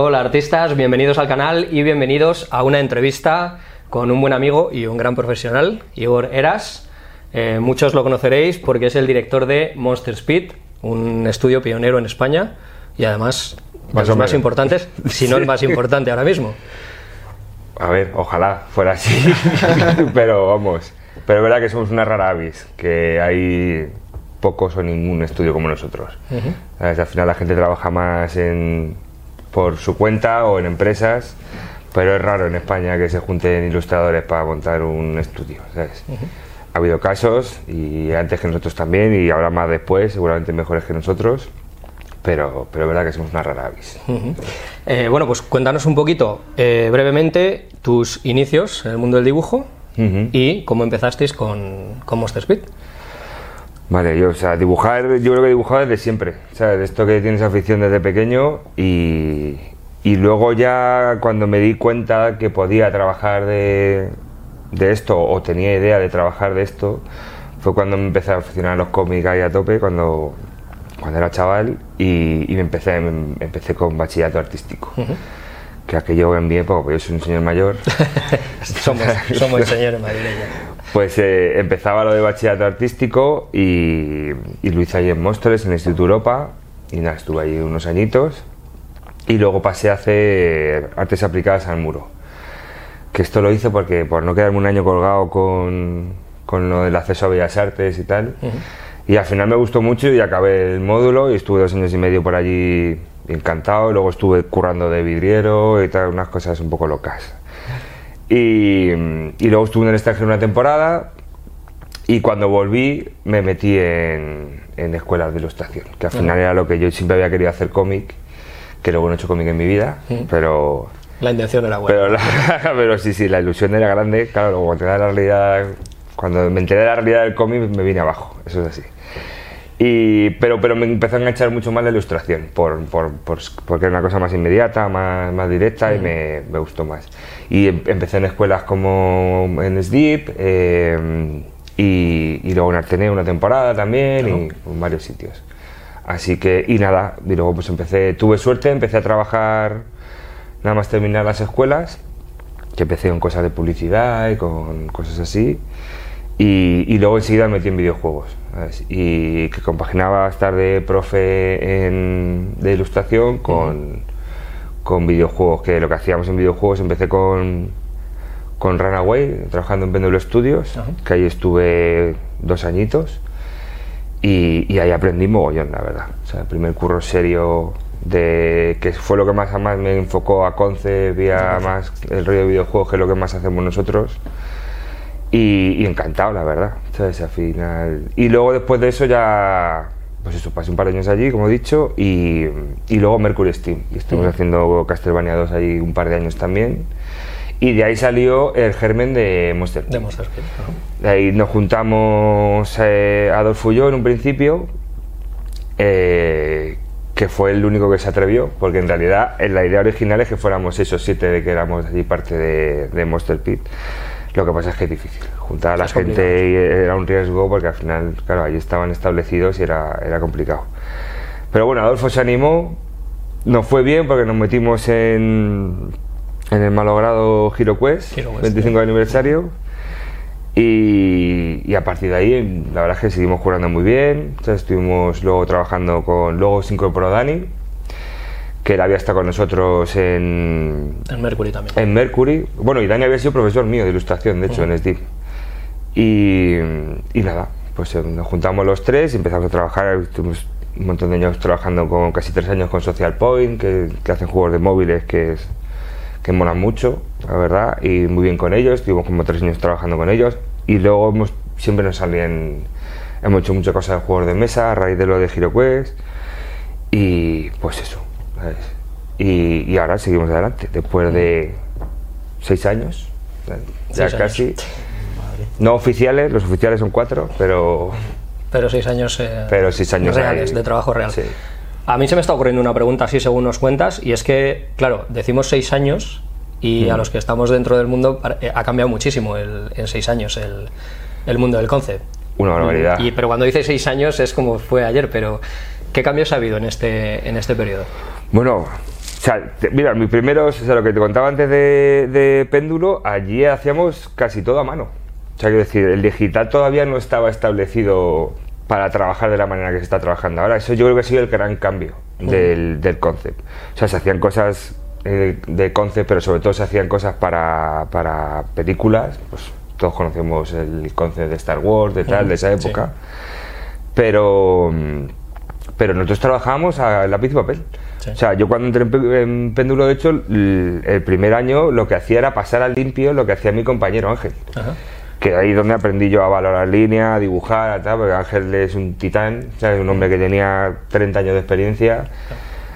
Hola artistas, bienvenidos al canal y bienvenidos a una entrevista con un buen amigo y un gran profesional, Igor Eras. Eh, muchos lo conoceréis porque es el director de Monster Speed, un estudio pionero en España y además de Más los o más importantes, si no el más importante ahora mismo. A ver, ojalá fuera así, pero vamos. Pero es verdad que somos una rara avis, que hay pocos o ningún estudio como nosotros. ¿Sabes? Al final la gente trabaja más en, por su cuenta o en empresas, pero es raro en España que se junten ilustradores para montar un estudio. ¿sabes? Ha habido casos, y antes que nosotros también, y ahora más después, seguramente mejores que nosotros, pero, pero es verdad que somos una rara avis. Eh, bueno, pues cuéntanos un poquito eh, brevemente tus inicios en el mundo del dibujo Ujú. y cómo empezasteis con, con Monster Speed. Vale, yo, o sea, dibujar, yo creo que he dibujado desde siempre, ¿sabes? De esto que tienes afición desde pequeño y, y luego ya cuando me di cuenta que podía trabajar de, de esto o tenía idea de trabajar de esto, fue cuando me empecé a aficionar a los cómics ahí a tope, cuando, cuando era chaval y, y me empecé, me- empecé con bachillerato artístico. Que aquello en época, pues yo soy un señor mayor, somos, somos señores madrileños. Pues eh, empezaba lo de bachillerato artístico y, y lo hice ahí en Móstoles, en el Instituto Europa. Y nada, estuve ahí unos añitos. Y luego pasé a hacer artes aplicadas al muro. Que esto lo hice porque por no quedarme un año colgado con, con lo del acceso a Bellas Artes y tal. Y al final me gustó mucho y acabé el módulo y estuve dos años y medio por allí encantado. Luego estuve currando de vidriero y tal, unas cosas un poco locas. Y, y luego estuve en el extranjero una temporada y cuando volví me metí en, en escuelas de ilustración, que al final era lo que yo siempre había querido hacer cómic, que luego no he hecho cómic en mi vida, pero, La intención era buena. pero, la- pero sí, sí, la ilusión era grande, claro, luego cuando, la realidad, cuando me enteré de la realidad del cómic me vine abajo, eso es así. Y, pero, pero me empezó a enganchar mucho más la ilustración, por, por- por- porque era una cosa más inmediata, más, más directa y me, me gustó más. Y em- empecé en escuelas como en SDIP eh, y, y luego en Arteneo una temporada también y en varios sitios. Así que, y nada, y luego pues empecé, tuve suerte, empecé a trabajar nada más terminar las escuelas, que empecé con cosas de publicidad y con cosas así. Y, y luego enseguida me metí en videojuegos. ¿Sabes? Y que compaginaba estar de profe en- de ilustración con, con videojuegos. Que lo que hacíamos en videojuegos empecé con, con Runaway, trabajando en Péndulo Studios, que ahí estuve dos añitos. Y, y ahí aprendí mogollón, la verdad. O sea, el primer curro serio de que fue lo que más más me enfocó a concept y a más el rollo de videojuegos que es lo que más hacemos nosotros y, y encantado la verdad ¿sabes? al final y luego después de eso ya pues eso pasé un par de años allí como he dicho y, y luego Mercury Steam y estuvimos haciendo Castlevania 2 allí un par de años también y de ahí salió el germen de Monster De Monster ajá. de ahí nos juntamos eh, Adolfo y yo en un principio, eh, que fue el único que se atrevió, porque en realidad la idea original es que fuéramos esos siete de que éramos allí parte de, de Monster Pit. Lo que pasa es que es difícil. Juntar a la Es gente complicado. y era un riesgo porque al final, claro, allí estaban establecidos y era, era complicado. Pero bueno, Adolfo se animó, nos fue bien porque nos metimos en, en el malogrado Hero Quest, Hero Quest, 25 aniversario. Y, y a partir de ahí, la verdad es que seguimos jugando muy bien. Entonces, estuvimos luego trabajando con. Luego se incorporó Dani, que él había estado con nosotros en, En Mercury también. en Mercury. Bueno, y Dani había sido profesor mío de ilustración, de hecho, en SDIP. Y, y nada, pues eh, nos juntamos los tres y empezamos a trabajar. Estuvimos un montón de años trabajando con casi tres años con Social Point, que, que hacen juegos de móviles que, es, que molan mucho, la verdad, y muy bien con ellos. Estuvimos como tres años trabajando con ellos. Y luego hemos, siempre nos salían. Hemos hecho muchas cosas de juegos de mesa a raíz de lo de HeroQuest. Y pues eso. Y, y ahora seguimos adelante, después de seis años, ya Seis casi. años. No oficiales, los oficiales son cuatro, pero, Pero seis años, eh, pero seis años reales, de trabajo real. Sí. A mí se me está ocurriendo una pregunta así según nos cuentas, y es que, claro, decimos seis años y Mm. a los que estamos dentro del mundo eh, ha cambiado muchísimo el- en seis años el, el mundo del concept. Una barbaridad. Y, pero cuando dice seis años es como fue ayer, pero ¿qué cambios ha habido en este, en este periodo? Bueno, O sea, te- mira, mis primeros, o sea, lo que te contaba antes de, de péndulo, allí hacíamos casi todo a mano. O sea, quiero decir, el digital todavía no estaba establecido para trabajar de la manera que se está trabajando ahora. Eso yo creo que ha sido el gran cambio del, del concept. O sea, se hacían cosas eh, de concept, pero sobre todo se hacían cosas para, para películas. Pues todos conocemos el concept de Star Wars, de tal, de esa sí. época. Pero, mm, pero nosotros trabajábamos a lápiz y papel. Sí. O sea, yo cuando entré en, Péndulo, de hecho, el, el primer año lo que hacía era pasar al limpio lo que hacía mi compañero Ángel. Ajá. Que ahí donde aprendí yo a valorar línea, a dibujar, a tal, porque Ángel es un titán, un hombre que tenía 30 años de experiencia.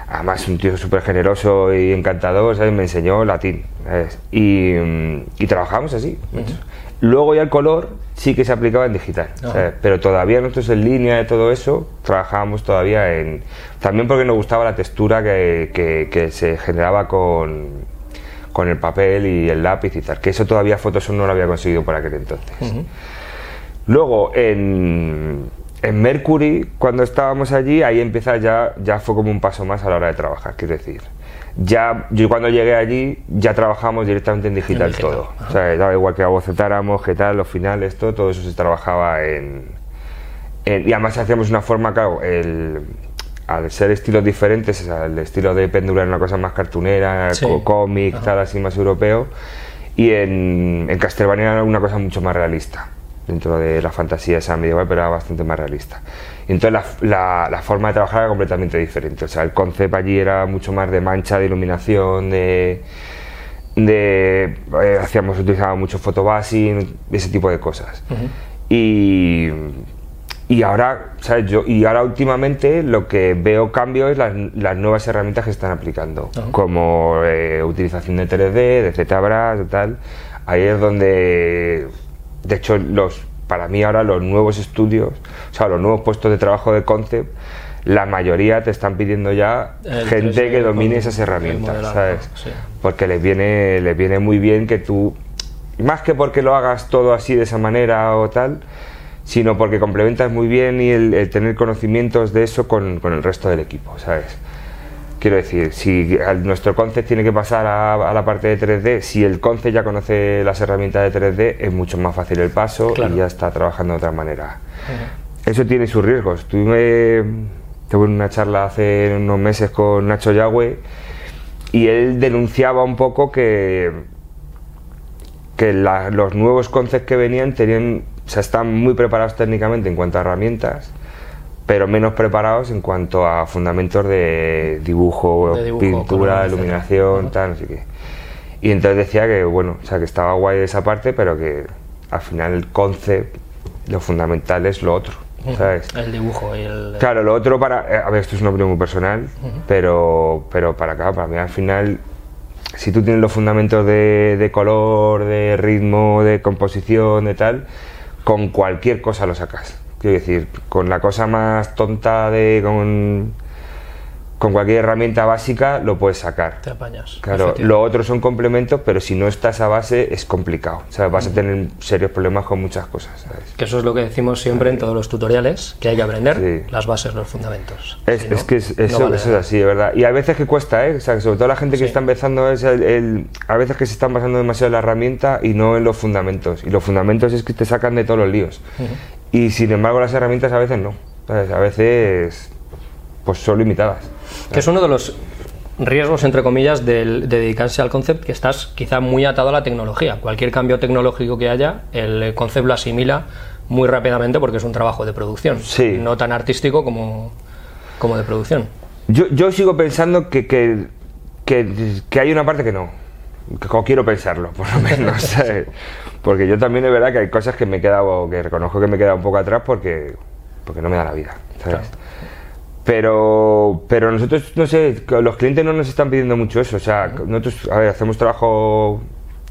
Además, un tío súper generoso y encantador, ¿sabes? Me enseñó latín, ¿sabes? Y, mm, y trabajamos así. Luego ya el color sí que se aplicaba en digital, pero todavía nosotros en línea de todo eso trabajábamos todavía en... También porque nos gustaba la textura que, que- que se generaba con, con el papel y el lápiz y tal, que eso todavía Photoshop no lo había conseguido por aquel entonces. Luego en, en Mercury, cuando estábamos allí, ahí empieza ya, ya fue como un paso más a la hora de trabajar, quiero decir. Ya, yo cuando llegué allí, ya trabajamos directamente en digital, digital, todo. ajá. O sea, daba igual que abocetáramos, que tal, los finales, todo, todo eso se trabajaba en, en- y además hacíamos una forma, claro, el, al ser estilos diferentes, o sea, el estilo de péndulo era una cosa más cartunera, Sí. cómic, Ajá. tal, así más europeo, y en, en Castlevania era una cosa mucho más realista, dentro de la fantasía esa medieval, pero era bastante más realista. Entonces la, la- la forma de trabajar era completamente diferente, o sea, el concepto allí era mucho más de mancha, de iluminación, de... de eh, hacíamos, utilizábamos mucho photobashing, ese tipo de cosas. Y y ahora, ¿sabes? Yo, y ahora últimamente lo que veo cambio es las, las nuevas herramientas que están aplicando, como eh, utilización de 3D, de ZBrush, tal. Ahí es donde, de hecho, los, para mí ahora los nuevos estudios, o sea, los nuevos puestos de trabajo de concept, la mayoría te están pidiendo ya El gente 3D que domine esas herramientas, modelado, ¿sabes? sí. Porque les viene, les viene muy bien que tú, más que porque lo hagas todo así de esa manera o tal, sino porque complementas muy bien y el, el tener conocimientos de eso con, con el resto del equipo, ¿sabes? Quiero decir, si nuestro concept tiene que pasar a, a la parte de 3D, si el concept ya conoce las herramientas de 3D, es mucho más fácil el paso Claro. y ya está trabajando de otra manera. Eso tiene sus riesgos. Tuve, tuve una charla hace unos meses con Nacho Yagüe y él denunciaba un poco que, que la- los nuevos concepts que venían tenían, o sea, están muy preparados técnicamente en cuanto a herramientas, pero menos preparados en cuanto a fundamentos de dibujo, De dibujo, pintura, iluminación, tal, no sé qué. Y entonces decía que, bueno, o sea, que estaba guay de esa parte, pero que al final el concept, lo fundamental es lo otro, ¿sabes? El dibujo y el. Claro, lo otro para. eh, A ver, esto es una opinión muy personal, pero, pero para acá, para mí al final, si tú tienes los fundamentos de, de color, de ritmo, de composición, de tal, con cualquier cosa lo sacas. Quiero decir, con la cosa más tonta de. con, con cualquier herramienta básica lo puedes sacar. Te apañas. Claro, lo otro son complementos, pero si no está esa base es complicado. O sea, vas a tener serios problemas con muchas cosas, ¿sabes? Que eso es lo que decimos siempre en todos los tutoriales, que hay que aprender Sí. las bases, los fundamentos. Es, Si no, es que es- no eso, vale eso es así, de verdad. Y a veces que cuesta, ¿eh? O sea, sobre todo la gente que Sí. está empezando es el, el- A veces que se están basando demasiado en la herramienta y no en los fundamentos. Y los fundamentos es que te sacan de todos los líos. Y sin embargo las herramientas a veces no. A veces pues son limitadas. Que es uno de los riesgos, entre comillas, del- de dedicarse al concept, que estás quizá muy atado a la tecnología. Cualquier cambio tecnológico que haya, el concept lo asimila muy rápidamente porque es un trabajo de producción, Sí. no tan artístico como, como de producción. Yo, yo sigo pensando que, que, que, que hay una parte que no. Que quiero pensarlo, por lo menos. Porque yo también es verdad que hay cosas que me he quedado, que reconozco que me he quedado un poco atrás porque, porque no me da la vida. ¿sabes? Claro. Pero, pero nosotros, no sé, que los clientes no nos están pidiendo mucho eso. O sea, nosotros, a ver, hacemos trabajo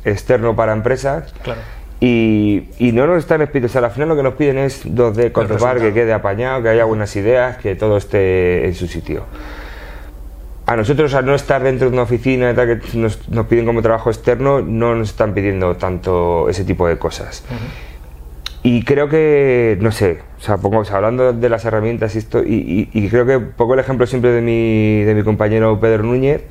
externo para empresas Claro. y, y no nos están pidiendo, o sea, al final lo que nos piden es 2D, conceptual, que resultado. quede apañado, que haya buenas ideas, que todo esté en su sitio. A nosotros, al no estar dentro de una oficina y tal, que nos, nos piden como trabajo externo, no nos están pidiendo tanto ese tipo de cosas. Y creo que, no sé, o sea, pongo, o sea, hablando de las herramientas y esto, y, y- y creo que pongo el ejemplo siempre de mi, de mi compañero Pedro Núñez,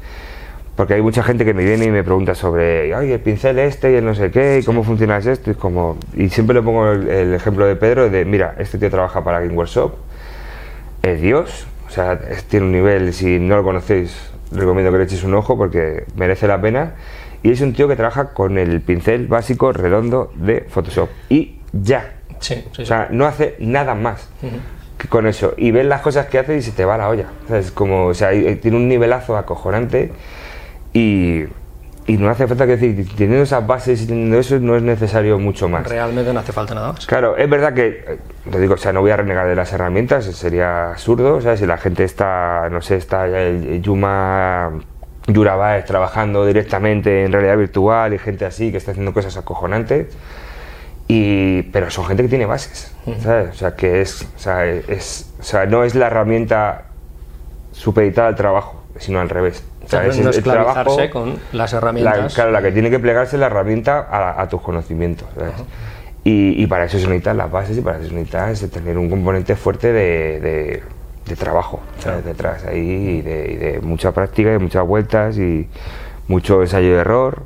Porque hay mucha gente que me viene y me pregunta sobre, ay, el pincel este y el no sé qué, y cómo funciona esto, y como... Y siempre le pongo el, el ejemplo de Pedro de, mira, este tío trabaja para Game Workshop, es Dios, o sea, tiene un nivel, si no lo conocéis, recomiendo que le echéis un ojo porque merece la pena. Y es un tío que trabaja con el pincel básico redondo de Photoshop. Y ya. Sí, sí, sí. O sea, no hace nada más con eso. Y ves las cosas que hace y se te va la olla. O sea, es como, o sea, tiene un nivelazo acojonante y, y no hace falta que decir, teniendo esas bases y teniendo eso, no es necesario mucho más. Realmente no hace falta nada más. Claro, es verdad que, eh, te digo, o sea, no voy a renegar de las herramientas, sería absurdo, o sea, si la gente está, no sé, está el Yuma Yurabaez trabajando directamente en realidad virtual y gente así que está haciendo cosas acojonantes, y, pero son gente que tiene bases, ¿sabes? O sea, que es, o sea, es, o sea, no es la herramienta supeditada al trabajo, sino al revés. Sea, no esclavizarse trabajo- con las la, herramientas. claro, la que tiene que plegarse es la herramienta a, a tus conocimientos. ¿sabes? y, y para eso se necesitan las bases y para eso se necesita es tener un componente fuerte de, de- de trabajo ¿sabes? detrás ahí y de, y de mucha práctica y muchas vueltas y mucho ensayo y error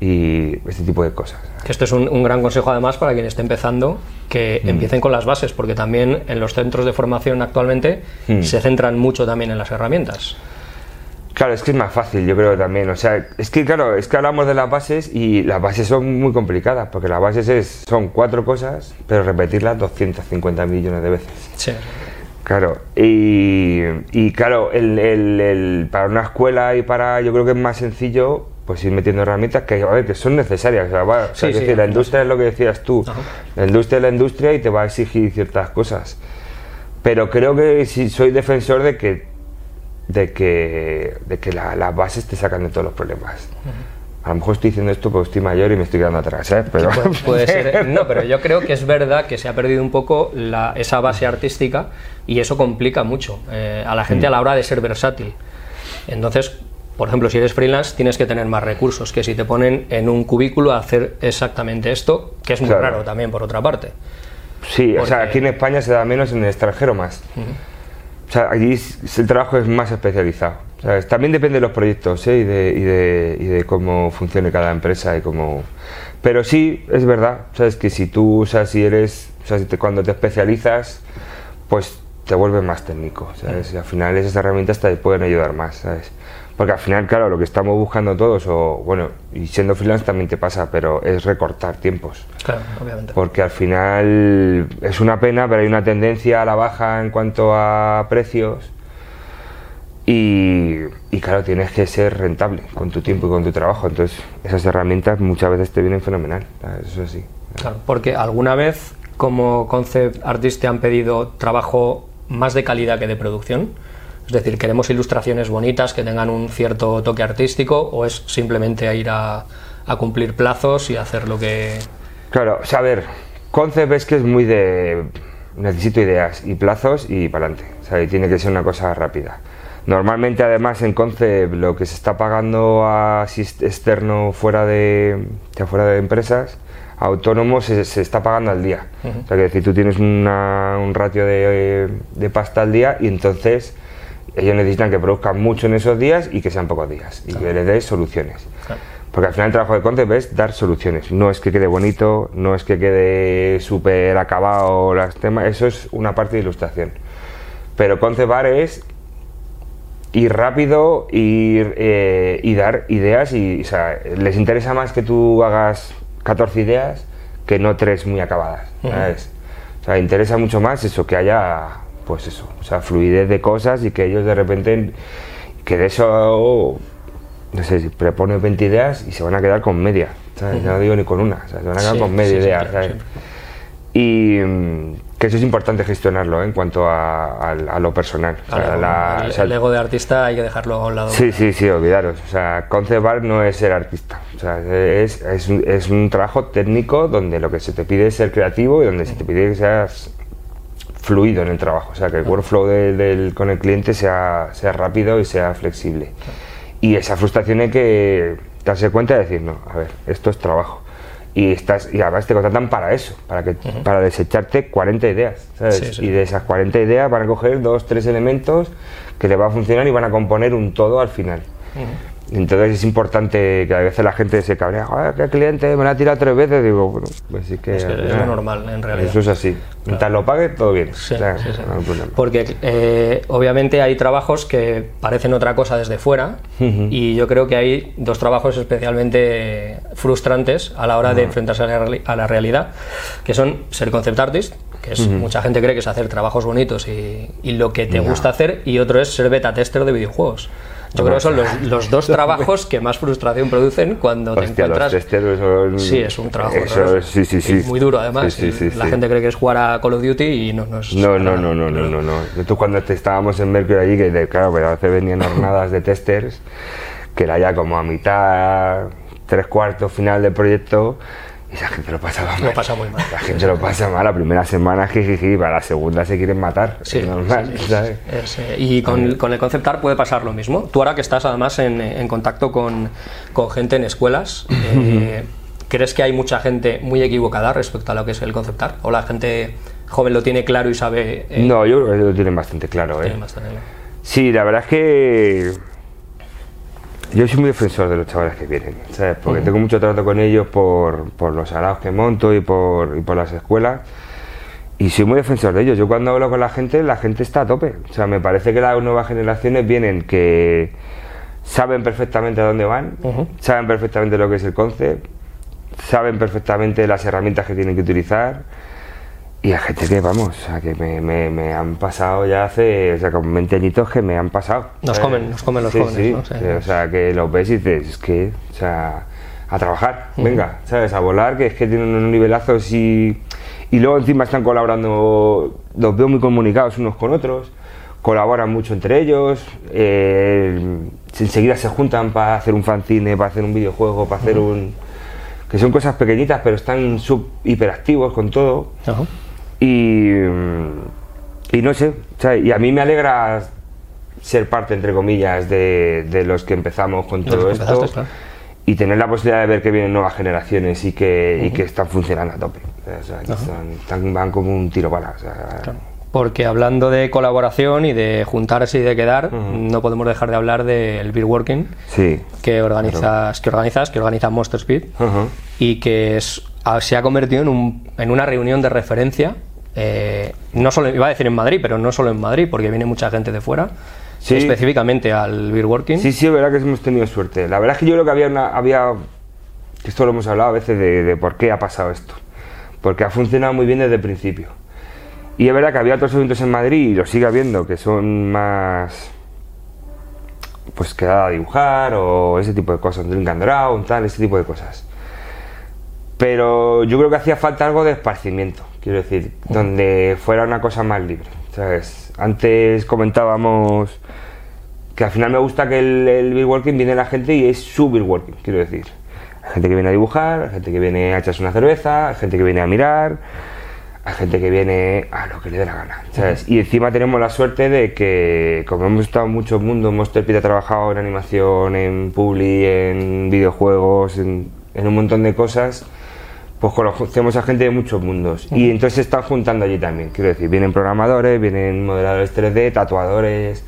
y este tipo de cosas. Que esto es un, un gran consejo además para quien esté empezando, que Mm. empiecen con las bases, porque también en los centros de formación actualmente Mm. se centran mucho también en las herramientas. Claro, es que es más fácil, yo creo también. O sea, es que claro, es que hablamos de las bases y las bases son muy complicadas, porque las bases es, son cuatro cosas, pero repetirlas 250 millones de veces. Sí. Claro, y, y claro, el, el- el- para una escuela y para, yo creo que es más sencillo, pues ir metiendo herramientas que, a ver, que son necesarias. O sea, va- o sea, Sí, es sí, decir, la industria es lo que decías tú. Ajá. La industria es la industria y te va a exigir ciertas cosas. Pero creo que sí soy defensor de que de que, de que la- las bases te sacan de todos los problemas. A lo mejor estoy diciendo esto porque estoy mayor y me estoy quedando atrás, ¿eh? Pero, Puede, puede ser. No, pero yo creo que es verdad que se ha perdido un poco la- esa base artística y eso complica mucho eh, a la gente a la hora de ser versátil. Entonces, por ejemplo, si eres freelance tienes que tener más recursos que si te ponen en un cubículo a hacer exactamente esto, que es muy Claro. raro también por otra parte. Sí, o sea, aquí en España se da menos, en el extranjero más. O sea, allí el trabajo es más especializado. ¿sabes? También depende de los proyectos ¿eh? y, de, y, de, y de cómo funcione cada empresa y cómo... Pero sí, es verdad, ¿sabes? Que si tú, o sea, si eres, o sea, si te- cuando te especializas, pues te vuelves más técnico, ¿sabes? Y al final esas herramientas te pueden ayudar más. Porque al final, claro, lo que estamos buscando todos, o bueno, y siendo freelance también te pasa, pero es recortar tiempos Claro, obviamente. porque al final es una pena, pero hay una tendencia a la baja en cuanto a precios y, y claro, tienes que ser rentable con tu tiempo y con tu trabajo, entonces esas herramientas muchas veces te vienen fenomenal, eso sí. Claro, porque alguna vez como concept artist te han pedido trabajo más de calidad que de producción. Es decir, queremos ilustraciones bonitas que tengan un cierto toque artístico o es simplemente a ir a, a cumplir plazos y hacer lo que... Claro, o sea, a ver, Concept es que es muy de necesito ideas y plazos y para adelante, o sea, y tiene que ser una cosa rápida. Normalmente, además, en Concept lo que se está pagando a externo fuera de, fuera de empresas, autónomos, se, se está pagando al día. O sea, que decir, tú tienes una- un ratio de, de pasta al día y entonces ellos necesitan que produzcan mucho en esos días y que sean pocos días y que les des soluciones. Claro. Porque al final el trabajo de Concept es dar soluciones. No es que quede bonito, no es que quede súper acabado las temas, eso es una parte de ilustración. Pero Concept Art es ir rápido ir, eh, y dar ideas y o sea, les interesa más que tú hagas 14 ideas que no tres muy acabadas. ¿sabes? O sea, interesa mucho más eso, que haya pues eso, o sea, fluidez de cosas y que ellos de repente que de eso no sé, si propones 20 ideas y se van a quedar con media, ¿sabes? No digo ni con una, o sea, se van a quedar Sí, con media sí, idea, ¿sabes? Y mm, que eso es importante gestionarlo ¿eh? en cuanto a, a- a lo personal. O sea, Claro, la- el, o sea, el ego de artista hay que dejarlo a un lado. Sí, sí, sí, olvidaros. O sea, concept art no es ser artista. O sea, es, es un trabajo técnico donde lo que se te pide es ser creativo y donde se te pide que seas fluido en el trabajo. O sea, que el workflow del- del- con el cliente sea, sea rápido y sea flexible. Y esa frustración hay que darse cuenta y decir, no, a ver, esto es trabajo. Y, estás, y además te contratan para eso, para, que, para desecharte 40 ideas. ¿sabes? Sí, sí. Y de esas 40 ideas van a coger dos, tres elementos que le va a funcionar y van a componer un todo al final. Entonces es importante que a veces la gente se cabrea, joder, qué cliente me la ha tirado tres veces. Digo, bueno, pues sí que. Es, que lo normal, en realidad. Eso es así. Mientras lo pague, todo bien. Sí, O sea, sí, sí. no hay problema. Porque eh, obviamente hay trabajos que parecen otra cosa desde fuera y yo creo que hay dos trabajos especialmente frustrantes a la hora de enfrentarse a la, a la realidad, que son ser concept artist, que es mucha gente cree que es hacer trabajos bonitos y, y lo que te gusta hacer, y otro es ser beta tester de videojuegos. Yo creo que son los, los dos trabajos que más frustración producen cuando te Hostia, encuentras son. Sí, es un trabajo Eso sí, sí, sí. Muy duro además. Sí, sí, sí, la gente cree que es jugar a Call of Duty y no, no es. No, no, no, no, no, no, no. Nosotros cuando te- estábamos en Mercury allí, que claro, pero a veces venían jornadas de testers, que era ya como a mitad, tres cuartos final del proyecto, y esa gente lo pasaba mal. Lo pasa muy mal. La gente lo pasa mal, la primera semana, jijiji, para la segunda se quieren matar. Sí, es normal, sí, sí, ¿sabes? Es, y con, con el concept art puede pasar lo mismo. Tú ahora que estás además en, en contacto con, con gente en escuelas, eh, ¿crees que hay mucha gente muy equivocada respecto a lo que es el concept art? ¿O la gente joven lo tiene claro y sabe... eh, No, yo creo que lo tienen bastante claro, ¿eh? tiene bastante claro? Sí, la verdad es que yo soy muy defensor de los chavales que vienen, ¿sabes? Porque tengo mucho trato con ellos por, por los araos que monto y por, y por las escuelas. Y soy muy defensor de ellos. Yo cuando hablo con la gente, la gente está a tope. O sea, me parece que las nuevas generaciones vienen que saben perfectamente a dónde van, saben perfectamente lo que es el concept, saben perfectamente las herramientas que tienen que utilizar. Y hay gente que, vamos, sea, que me, me- me han pasado ya hace, o sea, con 20 añitos que me han pasado. Nos comen, nos comen los sí, jóvenes, sí, ¿no? Sí. que, o sea, que los ves y dices, es que, o sea, a trabajar, venga, ¿sabes? A volar, que es que tienen unos nivelazos y, y luego encima están colaborando, los veo muy comunicados unos con otros, colaboran mucho entre ellos, eh, enseguida se juntan para hacer un fanzine, para hacer un videojuego, para hacer un... que son cosas pequeñitas, pero están sub hiperactivos con todo. Y, mm, y no sé, y a mí me alegra ser parte, entre comillas, de, de los que empezamos con todo esto claro. y tener la posibilidad de ver que vienen nuevas generaciones y que, y que están funcionando a tope. O sea, que están- están- van como un tiro para. O sea, Porque hablando de colaboración y de juntarse y de quedar, no podemos dejar de hablar del beer working Sí. que organizas, que organizas, que organiza Monster Speed y que es- se ha convertido en, un- en una reunión de referencia. Eh, no solo iba a decir en Madrid, pero no solo en Madrid, porque viene mucha gente de fuera, Sí. específicamente al beer working. Sí, sí, es verdad que hemos tenido suerte. La verdad es que yo creo que había una. Había, que esto lo hemos hablado a veces de, de por qué ha pasado esto. Porque ha funcionado muy bien desde el principio. Y es verdad que había otros eventos en Madrid y lo sigue habiendo que son más. Pues quedada a dibujar o ese tipo de cosas, un drink and draw, tal, ese tipo de cosas. Pero yo creo que hacía falta algo de esparcimiento, quiero decir, donde fuera una cosa más libre. ¿sabes? Antes comentábamos que al final me gusta que el, el beer working viene la gente y es su beer working, quiero decir. Hay gente que viene a dibujar, hay gente que viene a echarse una cerveza, hay gente que viene a mirar, hay gente que viene a lo que le dé la gana, ¿sabes? Y encima tenemos la suerte de que, como hemos estado en muchos mundos, Monster Pit trabajado en animación, en publi, en videojuegos, en, en un montón de cosas, pues conocemos a gente de muchos mundos. Y entonces se están juntando allí también, quiero decir, vienen programadores, vienen modeladores 3D, tatuadores,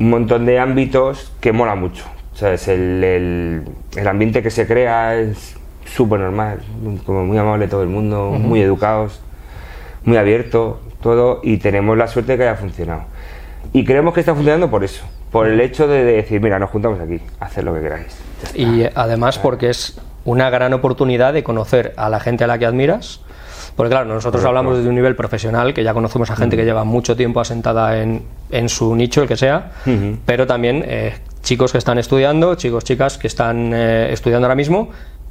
un montón de ámbitos que mola mucho. ¿sabes? El, el, el ambiente que se crea es súper normal, como muy amable todo el mundo, muy educados, muy abierto, todo, y tenemos la suerte de que haya funcionado. Y creemos que está funcionando por eso, por el hecho de, de decir, mira, nos juntamos aquí, haced lo que queráis. Y además porque es una gran oportunidad de conocer a la gente a la que admiras. Porque claro, nosotros Correcto. hablamos desde un nivel profesional, que ya conocemos a gente que lleva mucho tiempo asentada en, en su nicho, el que sea, pero también eh, chicos que están estudiando, chicos, chicas que están eh, estudiando ahora mismo,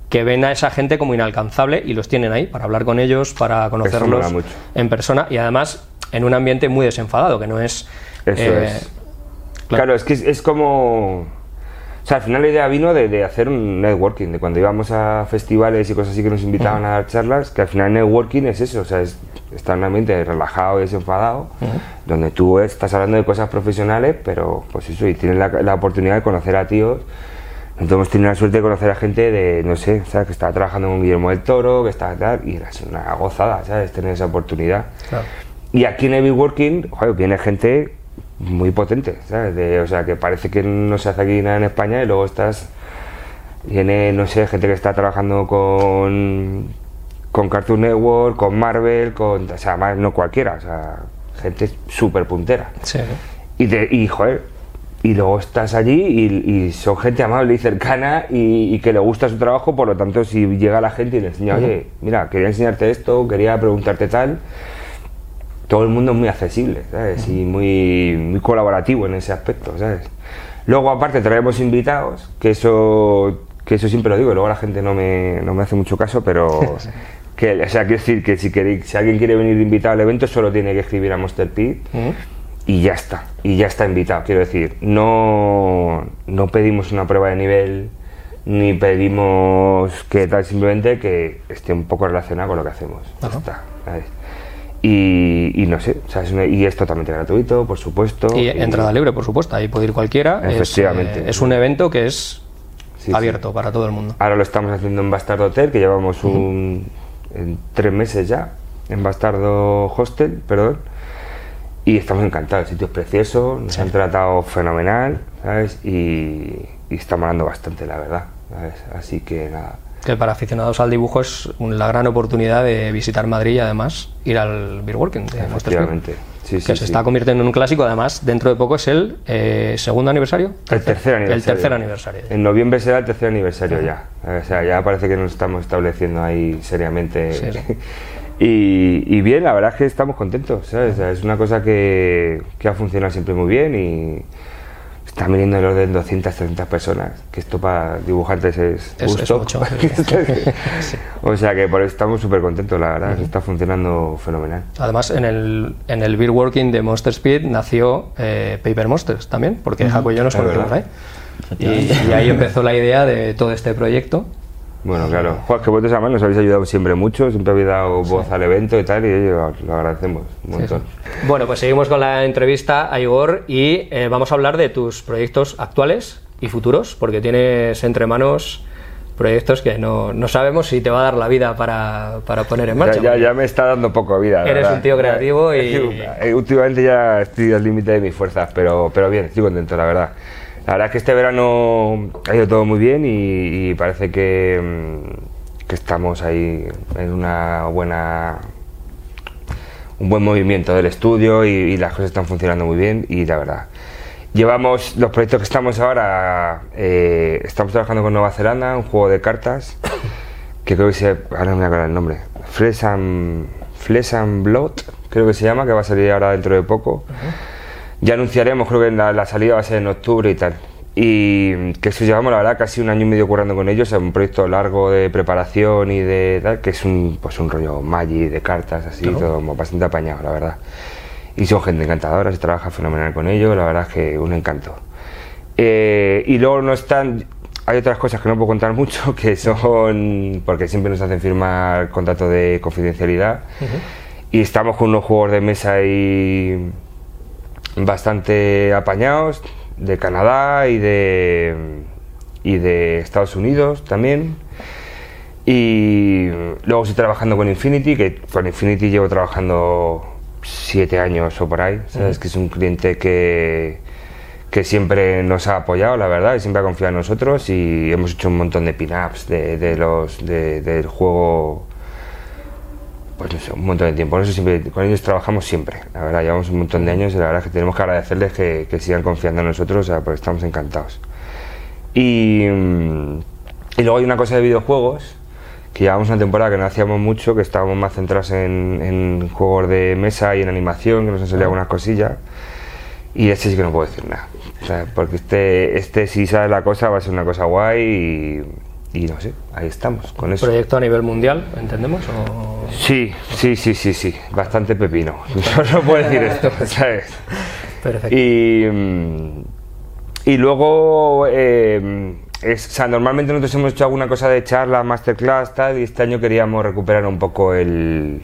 que ven a esa gente como inalcanzable y los tienen ahí para hablar con ellos, para conocerlos en persona y además en un ambiente muy desenfadado, que no es... Eso eh, es. Claro, es que es, es como... O sea, al final la idea vino de, de hacer un networking, de cuando íbamos a festivales y cosas así que nos invitaban a dar charlas, que al final networking es eso, o sea, es estar en un ambiente relajado y desenfadado, donde tú estás hablando de cosas profesionales, pero pues eso, y tienes la, la oportunidad de conocer a tíos. Nosotros hemos tenido la suerte de conocer a gente de, no sé, ¿sabes? que estaba trabajando con Guillermo del Toro, que estaba tal, y era una gozada, ¿sabes? Tener esa oportunidad. Claro. Y aquí en el Working, joder, viene gente muy potente, ¿sabes? De- o sea, que parece que no se hace aquí nada en España y luego estás. Viene, no sé, gente que está trabajando con. con Cartoon Network, con Marvel, con. O sea, más no cualquiera, o sea, gente súper puntera. Sí. Y, te- y, joder, y luego estás allí y, y son gente amable y cercana y, y que le gusta su trabajo, por lo tanto, si llega la gente y le enseña, oye, mira, quería enseñarte esto, quería preguntarte tal, todo el mundo es muy accesible, ¿sabes? Y muy, muy colaborativo en ese aspecto, ¿sabes? Luego, aparte, traemos invitados, que eso, que eso siempre lo digo, luego la gente no me, no me hace mucho caso, pero... Que, o sea, quiero decir que si, queréis, si alguien quiere venir invitado al evento, solo tiene que escribir a Monster Pit y ya está, y ya está invitado. Quiero decir, no, no pedimos una prueba de nivel, ni pedimos que tal, simplemente que esté un poco relacionado con lo que hacemos. Ya está. Y, y no sé, o sea, es una- y es totalmente gratuito, por supuesto. Y entrada libre, por supuesto, ahí puede ir cualquiera. Es, Efectivamente. eh, Es, un evento que es Sí, sí. abierto para todo el mundo. Ahora lo estamos haciendo en Bastardo Hotel, que llevamos un, en tres meses ya, en Bastardo Hostel, perdón. Y estamos encantados, el sitio es precioso, nos han tratado fenomenal, ¿sabes? Y, y está molando bastante, la verdad, ¿sabes? Así que nada. Que para aficionados al dibujo es la gran oportunidad de visitar Madrid y además ir al Beer Working de Monster Speed, Efectivamente. Sí, que sí, se sí. está convirtiendo en un clásico. Además, dentro de poco es el eh, segundo aniversario. El tercer aniversario. El tercer aniversario. En noviembre será el tercer aniversario ya. O sea, ya parece que nos estamos estableciendo ahí seriamente. Y, y bien, la verdad es que estamos contentos. ¿sabes? O sea, es una cosa que, que ha funcionado siempre muy bien y están viniendo el orden de 200, 300 personas. Que esto para dibujantes es, Es- es gusto. o sea que por eso estamos súper contentos, la verdad. Está funcionando fenomenal. Además, en el, en el Beer Working de Monster Speed nació eh, Paper Monsters también, porque Jaco y yo nos verdad. ahí. Y, y ahí empezó la idea de todo este proyecto. Bueno, claro. Joder, que vosotros además nos habéis ayudado siempre mucho, siempre habéis dado voz al evento y tal, y oye, lo, agradecemos un montón. sí. Bueno, pues seguimos con la entrevista a Igor y eh, vamos a hablar de tus proyectos actuales y futuros, porque tienes entre manos proyectos que no, no sabemos si te va a dar la vida para, para poner en marcha. Ya, ya, ya me está dando poco vida. Eres verdad. un tío creativo y- Eh, Últimamente ya estoy al límite de mis fuerzas, pero, pero bien, estoy contento, la verdad. La verdad es que este verano ha ido todo muy bien y, parece que, mm, que estamos ahí en una buena un buen movimiento del estudio y, las cosas están funcionando muy bien y la verdad. Llevamos los proyectos que estamos ahora eh, estamos trabajando con Nueva Zelanda un juego de cartas que creo que se ahora no me acuerdo el nombre Flesh and Blood creo que se llama que va a salir ahora dentro de poco ya anunciaremos, creo que la, la salida va a ser en octubre y tal. Y que eso llevamos, la verdad, casi un año y medio currando con ellos, es un proyecto largo de preparación y de tal, que es un, pues un rollo Magi de cartas, así, Claro. todo bastante apañado, la verdad. Y son gente encantadora, se trabaja fenomenal con ellos, la verdad es que un encanto. Eh, y luego no están, hay otras cosas que no puedo contar mucho, que son, porque siempre nos hacen firmar contrato de confidencialidad. Y estamos con unos juegos de mesa y bastante apañados de Canadá y de y de Estados Unidos también. Y luego estoy trabajando con Infinity que con Infinity llevo trabajando siete años o por ahí sabes que es un cliente que que siempre nos ha apoyado la verdad y siempre ha confiado en nosotros y hemos hecho un montón de pin-ups de, de los de- del juego pues un montón de tiempo. Por eso siempre, con ellos trabajamos siempre. La verdad, llevamos un montón de años y la verdad es que tenemos que agradecerles que, que sigan confiando en nosotros, o sea, porque estamos encantados. Y, mm, y luego hay una cosa de videojuegos, que llevamos una temporada que no hacíamos mucho, que estábamos más centrados en, en juegos de mesa y en animación, que nos han salido algunas cosillas. Y este sí que no puedo decir nada. O sea, porque este, este si sale la cosa va a ser una cosa guay y, y no sé, ahí estamos con eso. Proyecto a nivel mundial, ¿entendemos? O- Sí, sí, sí, sí, sí, bastante pepino. Solo puedo decir esto, ¿sabes? Perfecto. Y, mm, y luego, eh, es, o sea, normalmente nosotros hemos hecho alguna cosa de charla, masterclass, tal, y este año queríamos recuperar un poco el,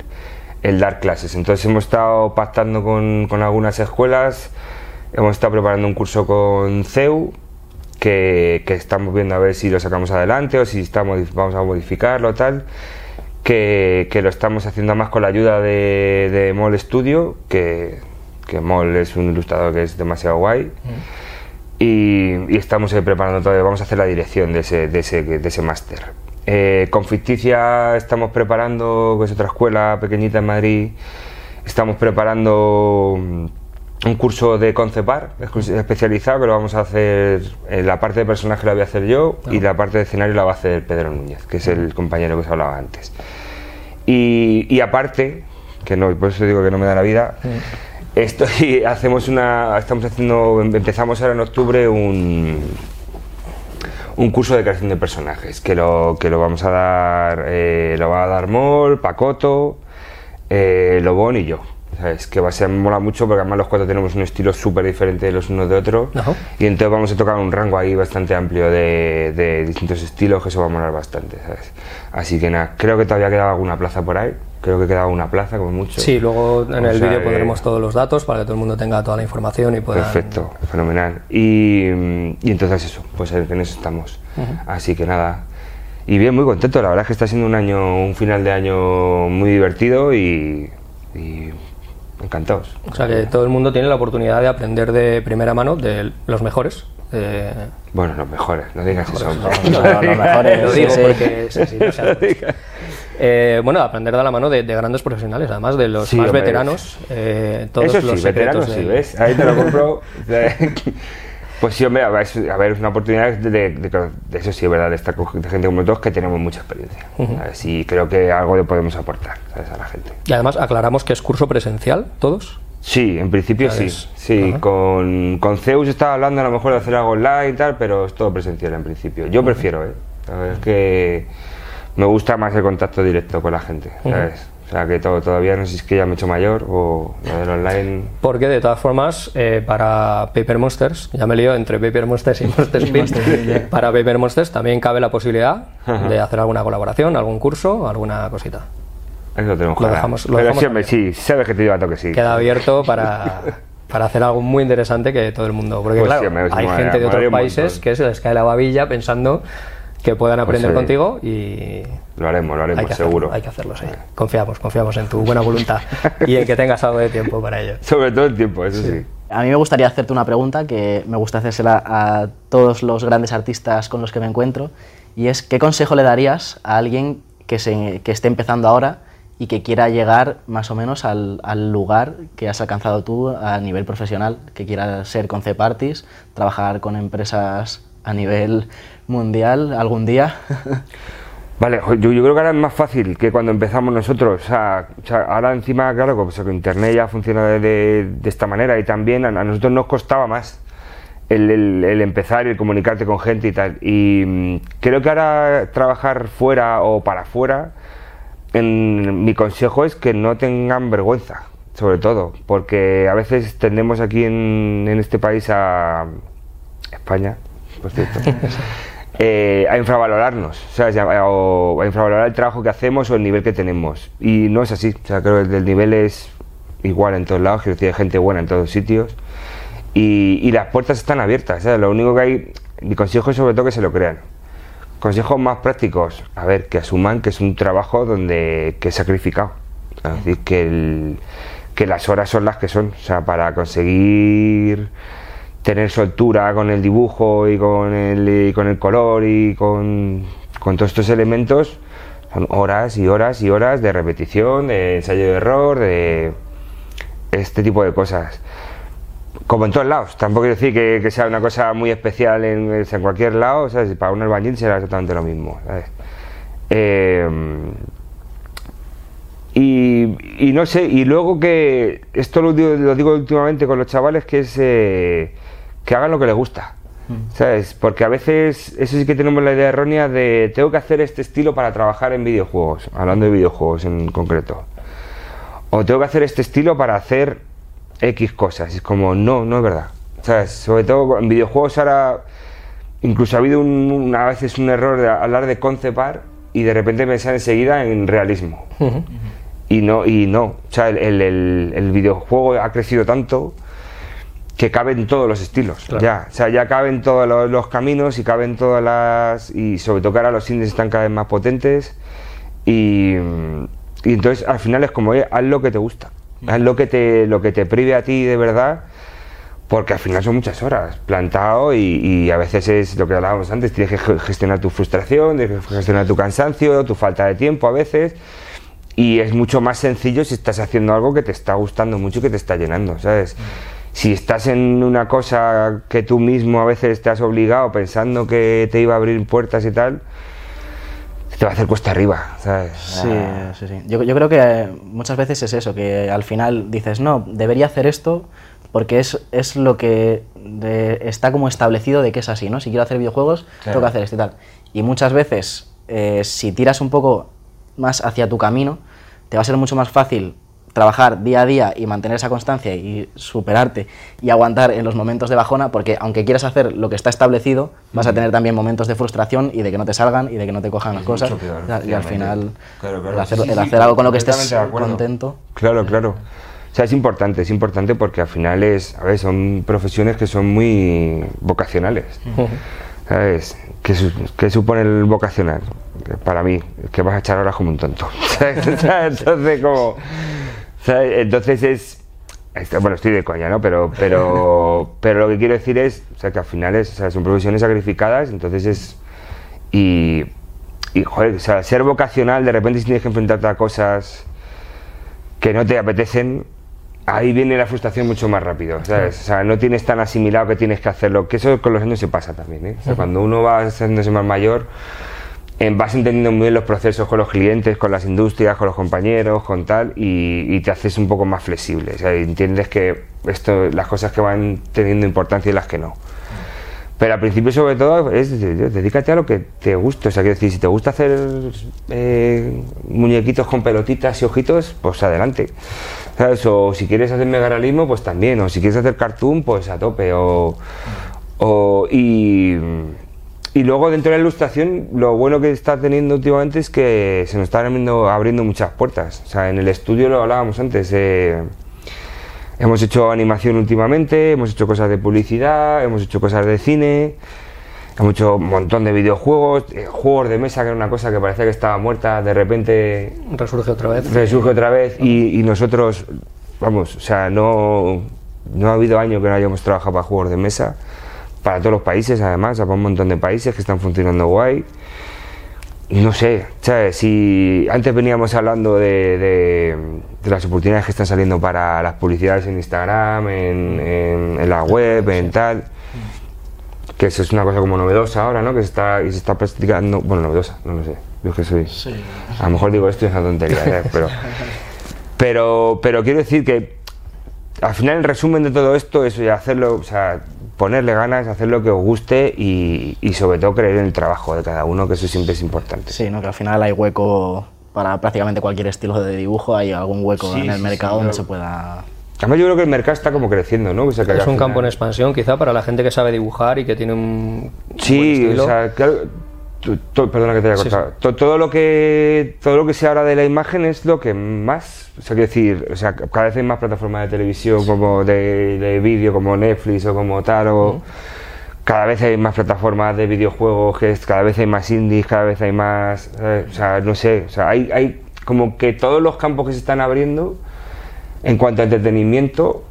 el dar clases. Entonces hemos estado pactando con, con algunas escuelas, hemos estado preparando un curso con CEU, que, que estamos viendo a ver si lo sacamos adelante o si estamos, vamos a modificarlo tal. Que, que lo estamos haciendo más con la ayuda de, de Mall Studio, que, que Moll es un ilustrador que es demasiado guay. Y, y estamos preparando todo, vamos a hacer la dirección de ese, de ese, de ese máster. Eh, con Ficticia estamos preparando, que es otra escuela pequeñita en Madrid, estamos preparando mm, un curso de concepar especializado que lo vamos a hacer, eh, la parte de personaje la voy a hacer yo y la parte de escenario la va a hacer Pedro Núñez, que es el compañero que os hablaba antes. Y, y aparte, que no, por eso digo que no me da la vida, estoy, hacemos una, estamos haciendo, empezamos ahora en octubre un, un curso de creación de personajes, que lo, que lo vamos a dar, eh, lo va a dar Mol, Pacoto, eh, Lobón y yo. ¿Sabes? Que va a ser, mola mucho porque además los cuatro tenemos un estilo súper diferente de los unos de otros. Ajá. Y entonces vamos a tocar un rango ahí bastante amplio de, de distintos estilos, que eso va a molar bastante, ¿sabes? Así que nada, creo que todavía quedaba alguna plaza por ahí. Creo que quedaba una plaza como mucho. Sí, luego en O el vídeo pondremos todos los datos para que todo el mundo tenga toda la información y pueda. Perfecto, fenomenal. Y, y entonces eso, pues en eso estamos. Así que nada. Y bien, muy contento. La verdad es que está siendo un año, un final de año muy divertido y, y encantados. O sea que todo el mundo tiene la oportunidad de aprender de primera mano de los mejores. de- Bueno, los mejores, no digas. No, no, los mejores. Lo digo sí, porque sí, sí, o sea, eh, bueno, aprender de la mano de, de grandes profesionales, además de los más veteranos, eh, todos Eso los sí, veteranos sí, ¿ves? Ahí te lo compro. Pues sí, hombre, a ver, es, una oportunidad de, de- de- de eso sí, es verdad, de estar con gente como nosotros que tenemos mucha experiencia. ¿sabes? Y creo que algo le podemos aportar ¿sabes? a la gente. Y además aclaramos que es curso presencial, todos. Sí, en principio sí. Sí, Ajá. con, con Zeus estaba hablando a lo mejor de hacer algo online y tal, pero es todo presencial en principio. Yo prefiero, ¿eh? La verdad es que me gusta más el contacto directo con la gente, ¿sabes? O sea, que todo, todavía no sé si es que ya me he hecho mayor o lo del online. Porque de todas formas, eh, para Paper Monsters, ya me lío entre Paper Monsters y Monster Speed, para Paper Monsters también cabe la posibilidad de hacer alguna colaboración, algún curso, alguna cosita. Eso lo tenemos Lo dejamos- lo Pero dejamos sí, hombre, sí, sabes que te digo que sí. Queda abierto para, para hacer algo muy interesante que todo el mundo. Porque Pues claro, sí, hay molaría- gente de otros países montón. que se les cae la babilla pensando que puedan aprender sí. contigo y Lo haremos, lo hay haremos, hacerlo, seguro. hay que hacerlo, sí. Confiamos, confiamos en tu buena voluntad y en que tengas algo de tiempo para ello. Sobre todo el tiempo, eso sí. A mí me gustaría hacerte una pregunta que me gusta hacérsela a todos los grandes artistas con los que me encuentro y es ¿qué consejo le darías a alguien que, se, que esté empezando ahora y que quiera llegar más o menos al, al lugar que has alcanzado tú a nivel profesional, que quiera ser concept artist, trabajar con empresas a nivel mundial algún día? Vale, yo, yo creo que ahora es más fácil que cuando empezamos nosotros. O sea, ahora encima, claro, pues, que Internet ya funciona de, esta manera y también a, nosotros nos costaba más el, empezar y el comunicarte con gente y tal. Y mm, creo que ahora trabajar fuera o para afuera, en, mi consejo es que no tengan vergüenza, sobre todo, porque a veces tendemos aquí en este país a España, por cierto. eh, a infravalorarnos, o a infravalorar el trabajo que hacemos o el nivel que tenemos. Y no es así, o sea, creo que el nivel es igual en todos lados, decir, hay gente buena en todos sitios. Y, y las puertas están abiertas, ¿sabes? Lo único que hay, mi consejo es sobre todo que se lo crean. Consejos más prácticos, a ver, que asuman que es un trabajo donde que es sacrificado. Es decir, que, el- que las horas son las que son, o sea, para conseguir tener soltura con el dibujo y con el, y con el color y con, con todos estos elementos, son horas y horas y horas de repetición, de ensayo de error, de este tipo de cosas. Como en todos lados, tampoco quiero decir que, sea una cosa muy especial en, en cualquier lado, ¿sabes? para un albañil será exactamente lo mismo. Eh, y, y no sé, y luego que esto lo digo, lo digo últimamente con los chavales, que es eh, que hagan lo que les gusta. ¿Sabes? Porque a veces, eso sí que tenemos la idea errónea de tengo que hacer este estilo para trabajar en videojuegos, hablando de videojuegos en concreto. O tengo que hacer este estilo para hacer X cosas. Y es como, no, no es verdad. ¿Sabes? Sobre todo en videojuegos ahora, incluso ha habido un, un- a veces un error de hablar de concept art y de repente pensar enseguida en realismo. Y no, y no. O sea, el- el- el videojuego ha crecido tanto que caben todos los estilos. Claro. Ya, o sea, ya caben todos los, los caminos y caben todas las. Y sobre todo que ahora los indies están cada vez más potentes. Y, y entonces al final es como, haz lo que te gusta. Haz lo que te, lo que te prive a ti de verdad, porque al final son muchas horas plantado y, y a veces es lo que hablábamos antes, tienes que ge- gestionar tu frustración, tienes que gestionar tu cansancio, tu falta de tiempo a veces. Y es mucho más sencillo si estás haciendo algo que te está gustando mucho y que te está llenando, ¿sabes? Si estás en una cosa que tú mismo a veces te has obligado pensando que te iba a abrir puertas y tal, te va a hacer cuesta arriba, ¿sabes? Sí, sí, sí. Yo, yo creo que eh, muchas veces es eso, que al final dices, no, debería hacer esto porque es, es lo que de- está como establecido de que es así, ¿no? Si quiero hacer videojuegos, tengo que hacer esto y tal. Y muchas veces, eh, si tiras un poco más hacia tu camino, te va a ser mucho más fácil trabajar día a día y mantener esa constancia y superarte y aguantar en los momentos de bajona, porque aunque quieras hacer lo que está establecido, vas a tener también momentos de frustración y de que no te salgan y de que no te cojan las cosas. peor, y al- final, Claro, claro. el hacer, Sí, sí, el sí, hacer algo con lo que estés contento. Claro, claro. O sea, es importante, es importante porque al final es, a ver, son profesiones que son muy vocacionales. ¿Sabes? ¿Qué, su- qué supone el vocacional? Para mí, que vas a echar horas como un tonto. Entonces, como. Entonces es. Bueno, estoy de coña, ¿no? Pero, pero, pero lo que quiero decir es o sea, que al final es, o sea, son profesiones sacrificadas, entonces es. Y, y, joder, o sea, ser vocacional, de repente si tienes que enfrentarte a cosas que no te apetecen, ahí viene la frustración mucho más rápido, ¿sabes? O sea, no tienes tan asimilado que tienes que hacerlo, que eso con los años se pasa también, ¿eh? O sea, cuando uno va haciéndose más mayor, vas entendiendo muy bien los procesos con los clientes, con las industrias, con los compañeros, con tal, y, te haces un poco más flexible, o sea, entiendes que esto, las cosas que van teniendo importancia y las que no. Pero al principio, sobre todo, es de- dedícate a lo que te guste. O sea, quiero decir, si te gusta hacer eh, muñequitos con pelotitas y ojitos, pues adelante. O si quieres hacer megarealismo, pues también. O si quieres hacer cartoon, pues a tope. O- y, y luego dentro de la ilustración, lo bueno que está teniendo últimamente es que se nos están abriendo, abriendo muchas puertas. O sea, en el estudio lo hablábamos antes. eh, Hemos hecho animación últimamente, hemos hecho cosas de publicidad, hemos hecho cosas de cine, hemos hecho un montón de videojuegos, eh, juegos de mesa, que era una cosa que parecía que estaba muerta, de repente Resurge otra vez. resurge otra vez y, y nosotros, vamos, o sea, no, no ha habido año que no hayamos trabajado para juegos de mesa, para todos los países además, para un montón de países que están funcionando guay. No sé, ¿sabes? Si antes veníamos hablando de, de- de las oportunidades que están saliendo para las publicidades en Instagram, en, en- en la web, en tal, que eso es una cosa como novedosa ahora, ¿no? Que se está, y se está practicando, bueno, novedosa, no lo sé, yo es que soy, a lo mejor digo esto y es una tontería, ¿sabes? pero, pero, pero quiero decir que al final el resumen de todo esto es oye, hacerlo, o sea, ponerle ganas, hacer lo que os guste y, y sobre todo creer en el trabajo de cada uno, que eso siempre es importante. Sí, ¿no? que al final hay hueco para prácticamente cualquier estilo de dibujo, hay algún hueco Sí, en el sí, mercado sí, donde se pueda... Además yo creo que el mercado está como creciendo, ¿no? O sea, que Es un final- campo en expansión, quizá, para la gente que sabe dibujar y que tiene un buen Sí, estilo. o sea, claro, to- perdona que te haya Sí, cortado. To- todo lo que todo lo que se habla de la imagen es lo que más, o sea, quiero decir, o sea, cada vez hay más plataformas de televisión como de, de vídeo como Netflix o como tal o cada vez hay más plataformas de videojuegos, que es, cada vez hay más indies, cada vez hay más, ¿sabes? o sea, no sé, o sea, hay, hay como que todos los campos que se están abriendo en cuanto a entretenimiento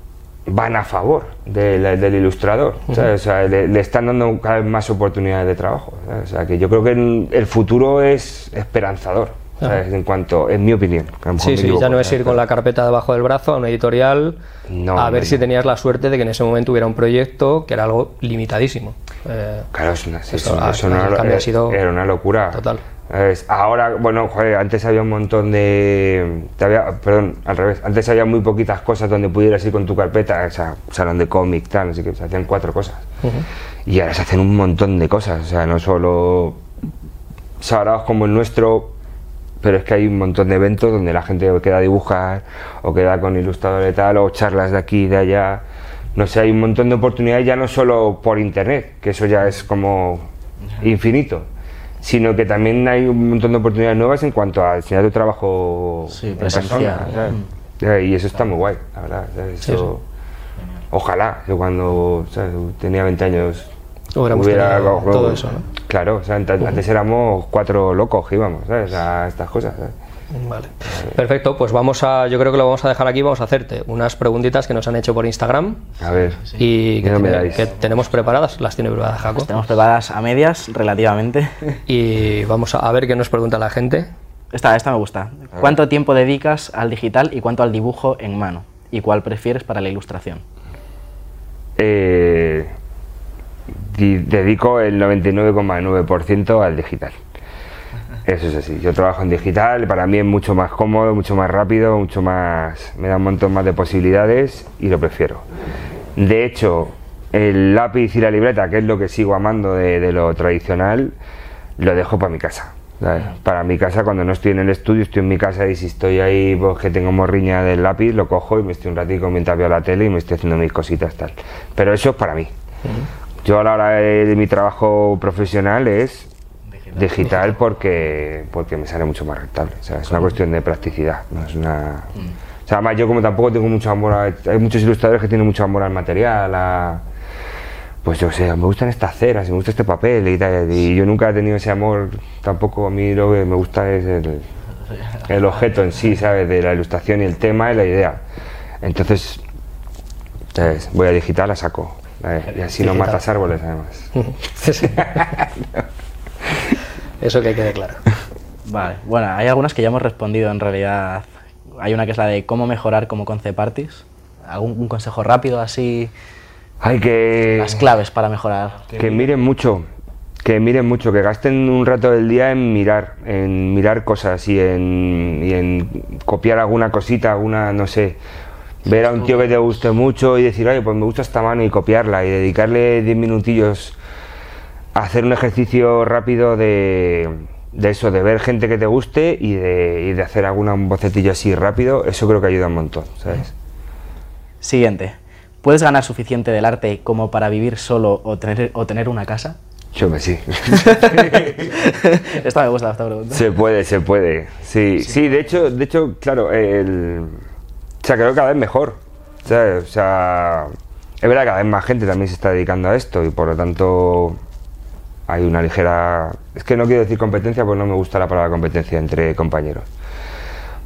van a favor del, del ilustrador. O sea, le, le están dando cada vez más oportunidades de trabajo, ¿sabes? o sea, que yo creo que el, futuro es esperanzador, ¿sabes? en cuanto, en mi opinión. Sí, sí, equivoco, ya no es ir con la carpeta debajo del brazo a una editorial No, a ver no, si no. tenías la suerte de que en ese momento hubiera un proyecto que era algo limitadísimo. Eh, Claro, es una, sí, Eso, eso- eso el no era, sido era una locura. total. Es- ahora, bueno, joder, antes había un montón de. había- perdón, al revés. Antes había muy poquitas cosas donde pudieras ir con tu carpeta, o sea, salón de cómic, tal, así que se hacían cuatro cosas. Y ahora se hacen un montón de cosas, o sea, no solo sagrados como el nuestro, pero es que hay un montón de eventos donde la gente queda a dibujar, o queda con ilustradores tal, o charlas de aquí y de allá. No sé, hay un montón de oportunidades ya no solo por internet, que eso ya es como infinito, sino que también hay un montón de oportunidades nuevas en cuanto a enseñar tu trabajo Sí, en persona, ¿sabes? Ya, Y eso está muy guay, la verdad. ¿sabes? Sí, Eso- Ojalá, yo cuando ¿sabes? tenía 20 años Hubiéramos cogido- todo eso, ¿no? Claro, o sea, ant- antes éramos cuatro locos que íbamos, ¿sabes? A estas cosas, ¿sabes? Vale. Perfecto, pues vamos a, yo creo que lo vamos a dejar aquí, vamos a hacerte unas preguntitas que nos han hecho por Instagram A ver. y que, ¿Qué no me tiene- dais? que tenemos preparadas, las tiene preparadas Jaco. Tenemos preparadas a medias, relativamente. Y vamos a, a ver qué nos pregunta la gente. Esta, esta me gusta. ¿Cuánto tiempo dedicas al digital y cuánto al dibujo en mano? ¿Y cuál prefieres para la ilustración? Eh, di- dedico el 99,9% al digital. Eso es así. Yo trabajo en digital, para mí es mucho más cómodo, mucho más rápido, mucho más. me da un montón más de posibilidades y lo prefiero. De hecho, el lápiz y la libreta, que es lo que sigo amando de, de lo tradicional, lo dejo para mi casa. ¿sabes? Para mi casa, cuando no estoy en el estudio, estoy en mi casa y si estoy ahí, pues que tengo morriña del lápiz, lo cojo y me estoy un ratico mientras veo la tele y me estoy haciendo mis cositas tal. Pero eso es para mí. Yo a la hora de, de mi trabajo profesional es digital, porque, porque me sale mucho más rentable. O sea, es una cuestión de practicidad, no es una... O sea, además yo como tampoco tengo mucho amor a... Hay muchos ilustradores que tienen mucho amor al material, a... Pues yo sé, me gustan estas ceras, me gusta este papel y tal, y yo nunca he tenido ese amor, tampoco a mí lo que me gusta es el, el objeto en sí, ¿sabes? De la ilustración y el tema y la idea. Entonces, ¿sabes? voy a digital, la saco. ¿sabes? Y así no matas árboles, además. Eso que quede claro. Vale, bueno, hay algunas que ya hemos respondido en realidad. Hay una que es la de cómo mejorar como concept artist. ¿Algún un consejo rápido así? Hay que... Las claves para mejorar. Que miren mucho, que miren mucho, que gasten un rato del día en mirar, en mirar cosas y en, y en copiar alguna cosita, alguna, no sé, ver a un tío que te guste mucho y decir, oye, pues me gusta esta mano y copiarla y dedicarle 10 minutillos hacer un ejercicio rápido de, de eso, de ver gente que te guste y de, y de hacer alguna un bocetillo así rápido, eso creo que ayuda un montón, ¿sabes? Siguiente. ¿Puedes ganar suficiente del arte como para vivir solo o tener, o tener una casa? Yo me sí. esta me gusta, esta pregunta. Se puede, se puede. Sí, sí, de hecho, de hecho, claro, el, o sea, creo que cada vez mejor. ¿sabes? O sea, es verdad que cada vez más gente también se está dedicando a esto y por lo tanto hay una ligera. Es que no quiero decir competencia, porque no me gusta la palabra competencia entre compañeros.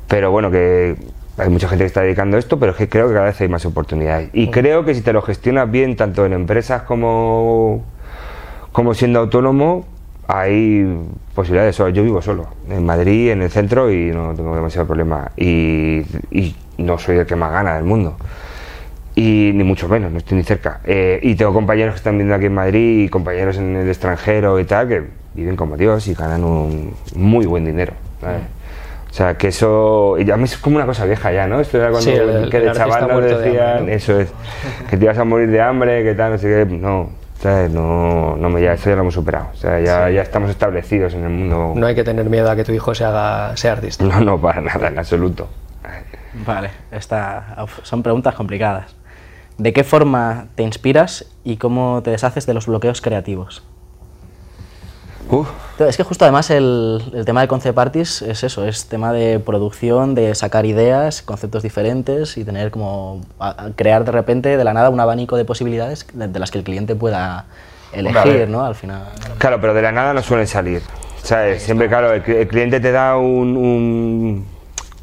Pero bueno, que hay mucha gente que está dedicando a esto, pero es que creo que cada vez hay más oportunidades. Y creo que si te lo gestionas bien, tanto en empresas como, como siendo autónomo, hay posibilidades. Yo vivo solo, en Madrid, en el centro, y no tengo demasiado problema. Y, y no soy el que más gana del mundo. Y ni mucho menos, no estoy ni cerca. Eh, y tengo compañeros que están viviendo aquí en Madrid y compañeros en el extranjero y tal, que viven como Dios y ganan un muy buen dinero. ¿sabes? O sea, que eso. Y a mí es como una cosa vieja ya, ¿no? Esto era cuando Sí, el- que el de chaval nos de decían, hambre, ¿no? eso es, que te ibas a morir de hambre, que tal, no sé qué. No, ¿sabes? No, no me, ya, eso ya lo hemos superado. O sea, ya, ya estamos establecidos en el mundo. No hay que tener miedo a que tu hijo se haga sea artista. No, no, para nada, en absoluto. Vale, esta, son preguntas complicadas. ¿De qué forma te inspiras y cómo te deshaces de los bloqueos creativos? Es que justo además el, el tema de concept artist es eso, es tema de producción, de sacar ideas, conceptos diferentes y tener como a- a crear de repente de la nada un abanico de posibilidades de, de las que el cliente pueda elegir. ¿no? Al final. Claro, pero de la nada no suelen salir. ¿Sabes? Siempre, claro, el, cli- el cliente te da un, un,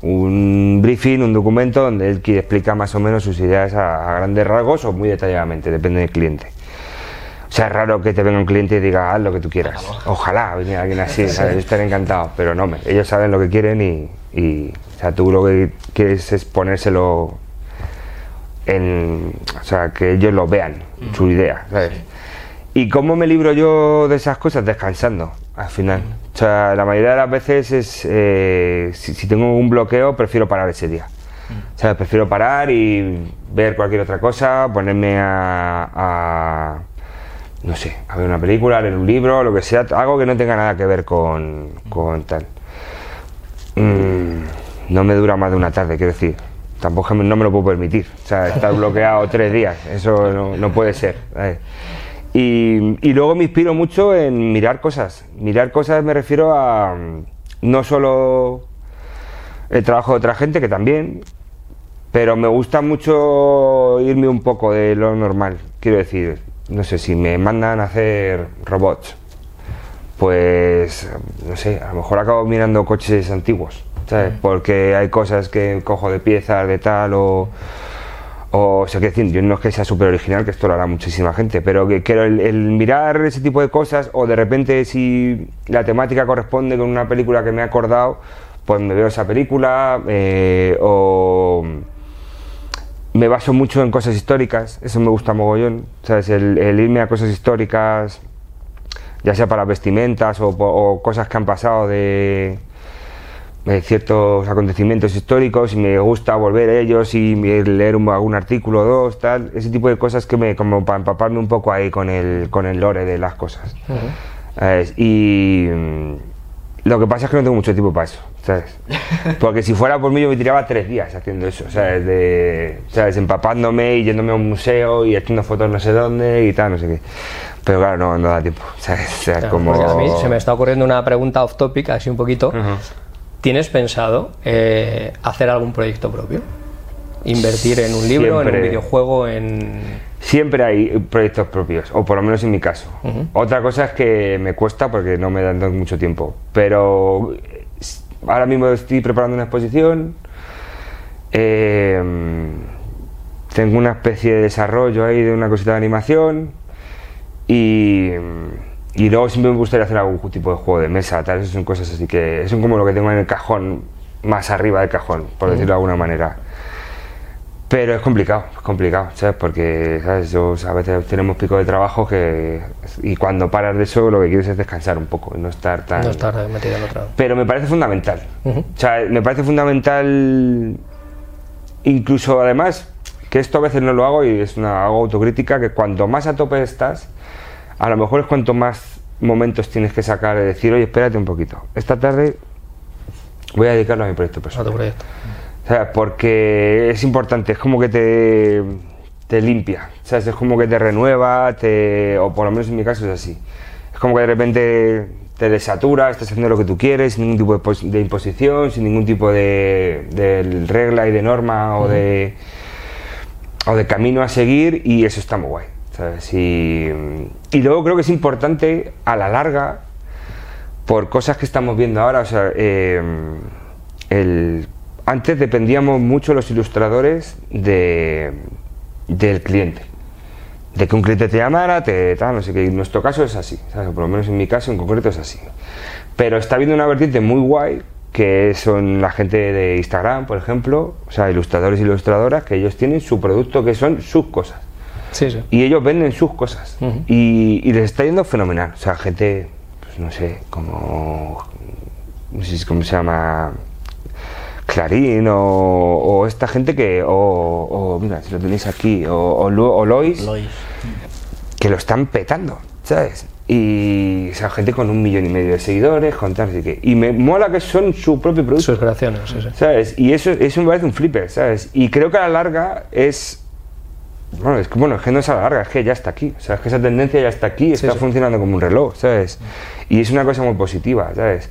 un briefing, un documento donde él quiere explica más o menos sus ideas a, a grandes rasgos o muy detalladamente, depende del cliente. O sea, es raro que te venga un cliente y diga, haz lo que tú quieras. Ojalá viniera alguien así, ¿sabes? yo estaría encantado. Pero no, me- ellos saben lo que quieren y, y, o sea, tú lo que quieres es ponérselo en, o sea, que ellos lo vean, su idea, ¿sabes? ¿Y cómo me libro yo de esas cosas? Descansando, al final. O sea, la mayoría de las veces es, eh, si, tengo un bloqueo, prefiero parar ese día. O sea, prefiero parar y ver cualquier otra cosa, ponerme a, a, no sé, a ver una película, leer un libro, lo que sea, algo que no tenga nada que ver con, tal. Mm, no me dura más de una tarde, quiero decir. Tampoco no me lo puedo permitir. O sea, estar bloqueado tres días, eso no, puede ser. Y, y luego me inspiro mucho en mirar cosas. Mirar cosas me refiero a mm, no solo el trabajo de otra gente, que también, pero me gusta mucho irme un poco de lo normal. Quiero decir, no sé, si me mandan a hacer robots, pues, no sé, a lo mejor acabo mirando coches antiguos, ¿sabes? Porque hay cosas que cojo de piezas, de tal, o. O sea, que decir, yo no es que sea súper original, que esto lo hará muchísima gente, pero que quiero el, mirar ese tipo de cosas, o de repente si la temática corresponde con una película que me he acordado, pues me veo esa película, eh, o me baso mucho en cosas históricas, eso me gusta mogollón, ¿sabes? El, irme a cosas históricas, ya sea para vestimentas o, o cosas que han pasado de ciertos acontecimientos históricos y me gusta volver a ellos y leer un- algún artículo o dos, tal, ese tipo de cosas que me, como para empaparme un poco ahí con el, con el lore de las cosas. ¿Sabes? Y mm, lo que pasa es que no tengo mucho tiempo para eso, ¿sabes? Porque si fuera por mí yo me tiraba tres días haciendo eso, ¿sabes? De, ¿sabes? Empapándome y yéndome a un museo y haciendo fotos no sé dónde y tal, no sé qué. Pero claro, no, no da tiempo, ¿sabes? O sea, Claro, como... a mí se me está ocurriendo una pregunta off topic, así un poquito. ¿Tienes pensado eh, hacer algún proyecto propio? Invertir en un libro, en un videojuego, en... Siempre hay proyectos propios, o por lo menos en mi caso. Otra cosa es que me cuesta porque no me dan mucho tiempo. Pero ahora mismo estoy preparando una exposición. eh, tengo una especie de desarrollo ahí de una cosita de animación. Y, y luego siempre me gustaría hacer algún tipo de juego de mesa, tal. Esas son cosas así que. Son como lo que tengo en el cajón, más arriba del cajón, por decirlo de alguna manera. Pero es complicado, es complicado, ¿sabes? Porque, ¿sabes? Yo, a veces tenemos pico de trabajo que... Y cuando paras de eso, lo que quieres es descansar un poco no estar tan... No estar metido en otro... Pero me parece fundamental. Ujú. O sea, me parece fundamental... Incluso, además, que esto a veces no lo hago y es una hago autocrítica, que cuanto más a tope estás, a lo mejor es cuanto más momentos tienes que sacar de decir, oye, espérate un poquito. Esta tarde voy a dedicarlo a mi proyecto a personal. tu proyecto. O sea, porque es importante, es como que te, te limpia, ¿sabes? Es como que te renueva, te, o por lo menos en mi caso es así. Es como que de repente te desatura, estás haciendo lo que tú quieres, sin ningún tipo de, pos- de imposición, sin ningún tipo de, de regla y de norma o, de, o de camino a seguir y eso está muy guay, ¿sabes? Y, luego creo que es importante a la larga por cosas que estamos viendo ahora. O sea, eh, el- antes dependíamos mucho los ilustradores de, del cliente. De que un cliente te llamara, te tal, no sé qué. En nuestro caso es así, por lo menos en mi caso en concreto es así. Pero está habiendo una vertiente muy guay que son la gente de Instagram, por ejemplo, o sea, ilustradores y ilustradoras, que ellos tienen su producto que son sus cosas Sí, sí. y ellos venden sus cosas y, y les está yendo fenomenal. O sea, gente, pues no sé, como. No sé si- cómo se llama. Clarín o, o esta gente que. O, o, mira, si lo tenéis aquí, o Lois, Lois. que lo están petando, ¿sabes? Y o sea, gente con un millón y medio de seguidores, con tal, así que. Y me mola que son su propio producto. Sus creaciones, sí, sí. ¿Sabes? Y eso, eso me parece un flipper, ¿sabes? Y creo que a la larga es. Bueno, es que, bueno, es que no es a la larga, es que ya está aquí. O sea, es que esa tendencia ya está aquí, está sí. funcionando como un reloj, ¿sabes? Y es una cosa muy positiva, ¿sabes?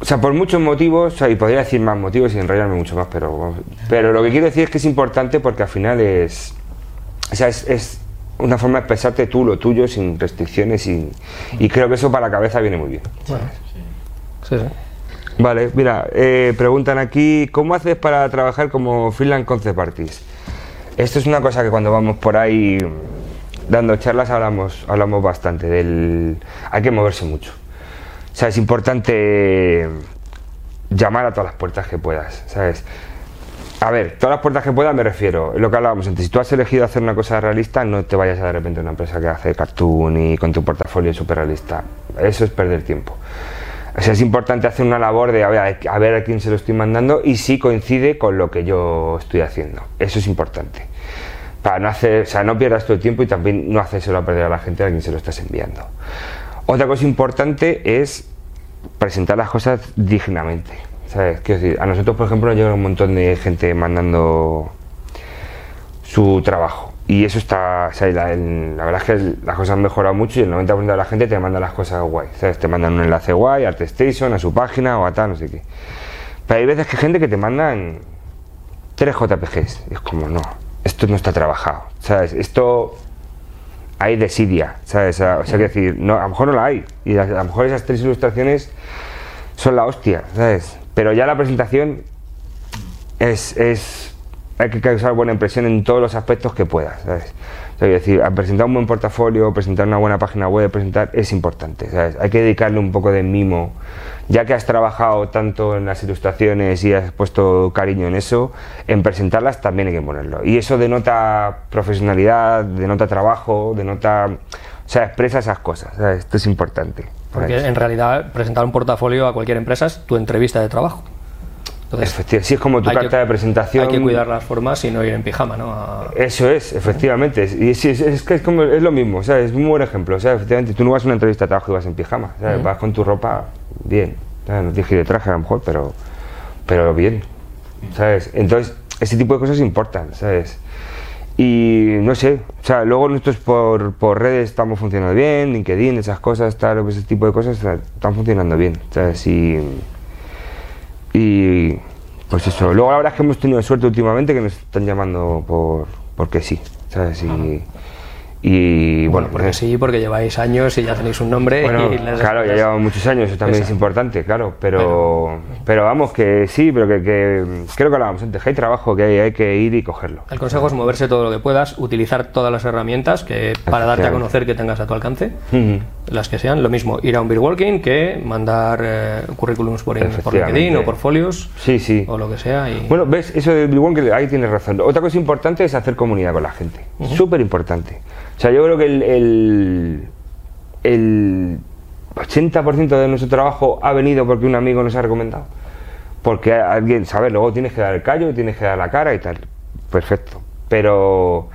O sea, por muchos motivos, o sea, y podría decir más motivos y enrollarme mucho más, pero, pero lo que quiero decir es que es importante porque al final es. O sea, es, es una forma de expresarte tú, lo tuyo, sin restricciones y, y creo que eso para la cabeza viene muy bien. Bueno. Sí, sí. Vale, mira, eh, preguntan aquí, ¿cómo haces para trabajar como freelance concept artist? Esto es una cosa que cuando vamos por ahí dando charlas hablamos, hablamos bastante del... Hay que moverse mucho. O sea, es importante llamar a todas las puertas que puedas, ¿sabes? A ver, todas las puertas que puedas me refiero, lo que hablábamos antes, si tú has elegido hacer una cosa realista, no te vayas a de repente a una empresa que hace cartoon y con tu portafolio súper realista. Eso es perder tiempo. O sea, es importante hacer una labor de a ver, a ver a quién se lo estoy mandando y si coincide con lo que yo estoy haciendo. Eso es importante. Para no hacer, o sea, no pierdas tu tiempo y también no hacérselo a perder a la gente a quien se lo estás enviando. Otra cosa importante es presentar las cosas dignamente. ¿Sabes? Quiero a nosotros, por ejemplo, nos llega un montón de gente mandando su trabajo. Y eso está, o sea, la, verdad es que las cosas han mejorado mucho y el 90% de la gente te manda las cosas guay. ¿sabes? Te mandan un enlace guay, ArtStation, a su página o a tal, no sé qué. Pero hay veces que hay gente que te mandan tres JPGs. Y es como, no, esto no está trabajado. ¿Sabes? Esto hay desidia, ¿sabes? O sea, quiero decir, a lo mejor no la hay. Y a, a lo mejor esas tres ilustraciones son la hostia, ¿sabes? Pero ya la presentación es, es hay que causar buena impresión en todos los aspectos que puedas. ¿sabes? O sea, es decir, presentar un buen portafolio, presentar una buena página web, presentar es importante. ¿sabes? Hay que dedicarle un poco de mimo. Ya que has trabajado tanto en las ilustraciones y has puesto cariño en eso, en presentarlas también hay que ponerlo. Y eso denota profesionalidad, denota trabajo, denota. O sea, expresa esas cosas. ¿sabes? Esto es importante. Porque en realidad presentar un portafolio a cualquier empresa es tu entrevista de trabajo. Entonces, efectivamente, sí es como tu carta que- de presentación. Hay que cuidar las formas y no ir en pijama, ¿no? A- Eso es, efectivamente. Y es, es es, como, es lo mismo, o sea, es un buen ejemplo. O sea, efectivamente, tú no vas a una entrevista de trabajo y vas en pijama. ¿sabes? Vas con tu ropa bien. ¿sabes? No ir de traje a lo mejor, pero, pero bien. ¿Sabes? Entonces, ese tipo de cosas importan, ¿sabes? Y no sé, o sea, luego nosotros por, por redes estamos funcionando bien, LinkedIn, esas cosas, tal, ese tipo de cosas están funcionando bien, ¿sabes? Y, y pues eso. Luego la verdad es que hemos tenido suerte últimamente que nos están llamando por porque sí, ¿sabes? Y, y Bueno, bueno, porque eh, sí, porque lleváis años y ya tenéis un nombre. bueno, y les- claro, ya llevamos muchos años, eso también es importante, claro, pero, pero vamos, que sí, pero que, que creo que hablábamos antes, que hay trabajo, que hay, hay que ir y cogerlo. El consejo es moverse todo lo que puedas, utilizar todas las herramientas que para darte a conocer que tengas a tu alcance. Las que sean. Lo mismo, ir a un beer walking que mandar eh, currículums por. LinkedIn o portfolios Sí, sí. o lo que sea. Y... Bueno, ves, eso del Bill que ahí tienes razón. Otra cosa importante es hacer comunidad con la gente. Súper importante. O sea, yo creo que el, el, el 80% de nuestro trabajo ha venido porque un amigo nos ha recomendado. Porque alguien, ¿sabes? Luego tienes que dar el callo, tienes que dar la cara y tal. Perfecto. Pero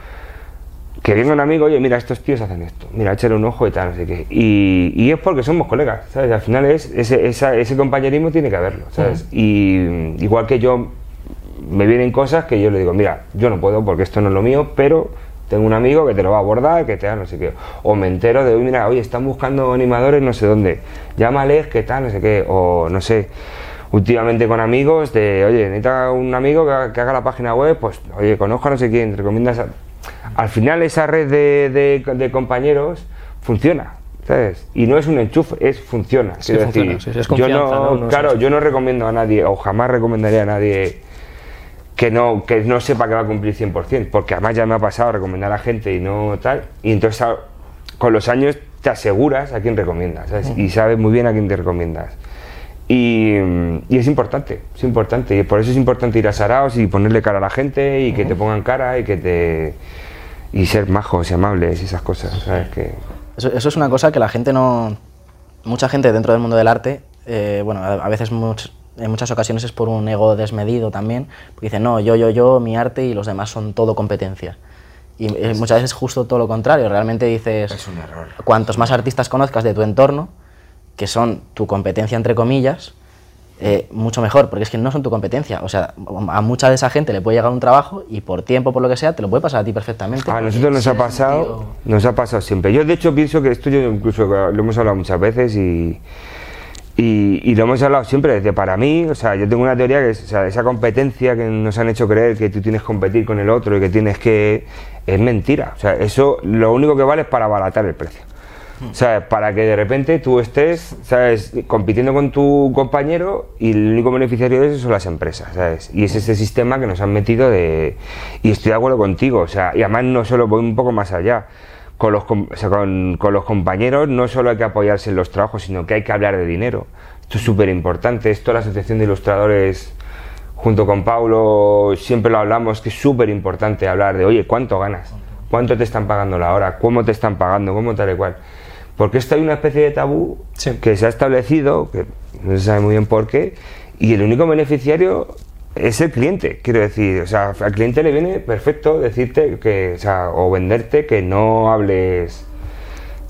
que venga un amigo, oye, mira, estos tíos hacen esto, mira, échale un ojo y tal, no sé qué. Y, y es porque somos colegas, ¿sabes? Al final es, ese, esa- ese compañerismo tiene que haberlo, ¿sabes? Y igual que yo, me vienen cosas que yo le digo, mira, yo no puedo porque esto no es lo mío, pero tengo un amigo que te lo va a abordar, que te da no sé qué. O me entero de, "Uy, mira, oye, están buscando animadores no sé dónde, llámales, qué tal, no sé qué. O no sé, últimamente con amigos de, oye, necesita un amigo que, haga- que haga la página web, pues, oye, conozco a no sé quién, te recomiendas. Al final esa red de, de- de compañeros funciona. ¿Sabes? Y no es un enchufe, es funciona. Sí, Quiero funciona, decir, sí, es yo no, claro, yo no recomiendo a nadie, o jamás recomendaría a nadie que no, que no sepa que va a cumplir 100%, porque además ya me ha pasado recomendar a gente y no tal, y entonces con los años te aseguras a quién recomiendas, ¿sabes? y sabes muy bien a quién te recomiendas. Y, y es importante, es importante, y por eso es importante ir a Saraos y ponerle cara a la gente y que te pongan cara y que te... y ser majos y amables y esas cosas, ¿sabes? Que, Eso, eso es una cosa que la gente no... Mucha gente dentro del mundo del arte, eh, bueno, a, a veces much- en muchas ocasiones es por un ego desmedido también, porque dicen, no, yo, yo, yo, mi arte y los demás son todo competencia. Y eh, muchas veces es justo todo lo contrario, realmente dices, Es un error. cuantos más artistas conozcas de tu entorno, que son tu competencia entre comillas, eh, mucho mejor, porque es que no son tu competencia. O sea, a mucha de esa gente le puede llegar un trabajo y por tiempo, por lo que sea, te lo puede pasar a ti perfectamente. A nosotros nos ha pasado, sentido- nos ha pasado siempre. Yo de hecho pienso que esto yo incluso lo hemos hablado muchas veces y, y, y lo hemos hablado siempre desde para mí, o sea, yo tengo una teoría que es, o sea, esa competencia que nos han hecho creer que tú tienes que competir con el otro y que tienes que es mentira. O sea, eso lo único que vale es para abaratar el precio. Para que de repente tú estés, ¿sabes?, compitiendo con tu compañero y el único beneficiario de eso son las empresas, ¿sabes? Y es ese sistema que nos han metido de... Y estoy de acuerdo contigo, o sea, y además no solo voy un poco más allá. Con los, o sea, con, con los compañeros no solo hay que apoyarse en los trabajos, sino que hay que hablar de dinero. Esto es súper importante. Esto la Asociación de Ilustradores, junto con Paulo, siempre lo hablamos, que es súper importante hablar de, oye, ¿cuánto ganas? ¿Cuánto te están pagando la hora? ¿Cómo te están pagando? ¿Cómo tal y cual? Porque esto hay una especie de tabú Sí. que se ha establecido, que no se sabe muy bien por qué, y el único beneficiario es el cliente, quiero decir, o sea, al cliente le viene perfecto decirte que, o sea, o venderte que no hables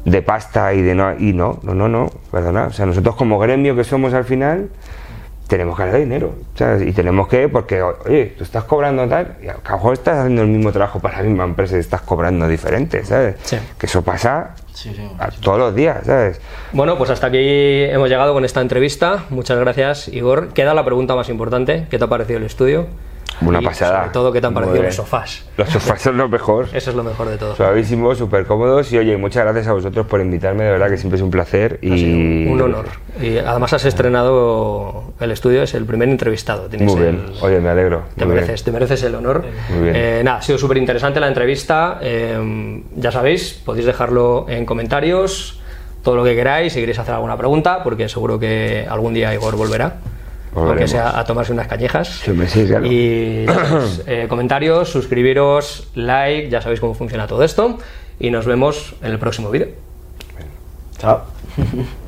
de pasta y de no, y no, no, no, no, perdona, o sea, nosotros como gremio que somos al final, tenemos que ganar dinero, ¿sabes? Y tenemos que, porque, oye, tú estás cobrando tal, y a lo mejor estás haciendo el mismo trabajo para la misma empresa y estás cobrando diferente, ¿sabes? Sí. Que eso pasa Sí, sí. a todos los días, ¿sabes? Bueno, pues hasta aquí hemos llegado con esta entrevista. Muchas gracias, Igor. Queda la pregunta más importante. ¿Qué te ha parecido el estudio? Una y pasada. Sobre todo, ¿qué te han parecido los sofás? Los sofás son lo mejor. Eso es lo mejor de todo. Suavísimos, súper cómodos y oye, muchas gracias a vosotros por invitarme, de verdad que siempre es un placer y Ha sido un honor. Y además has estrenado el estudio, es el primer entrevistado. Tienes Muy bien, el- oye, me alegro. Te muy bien. mereces, te mereces el honor. Muy bien. Eh, nada, ha sido súper interesante la entrevista. Eh, ya sabéis, podéis dejarlo en comentarios, todo lo que queráis, si queréis hacer alguna pregunta, porque seguro que algún día Igor volverá. Aunque sea a tomarse unas cañejas. Sí, claro. Y eh, comentarios, suscribiros, like, ya sabéis cómo funciona todo esto. Y nos vemos en el próximo vídeo. Chao.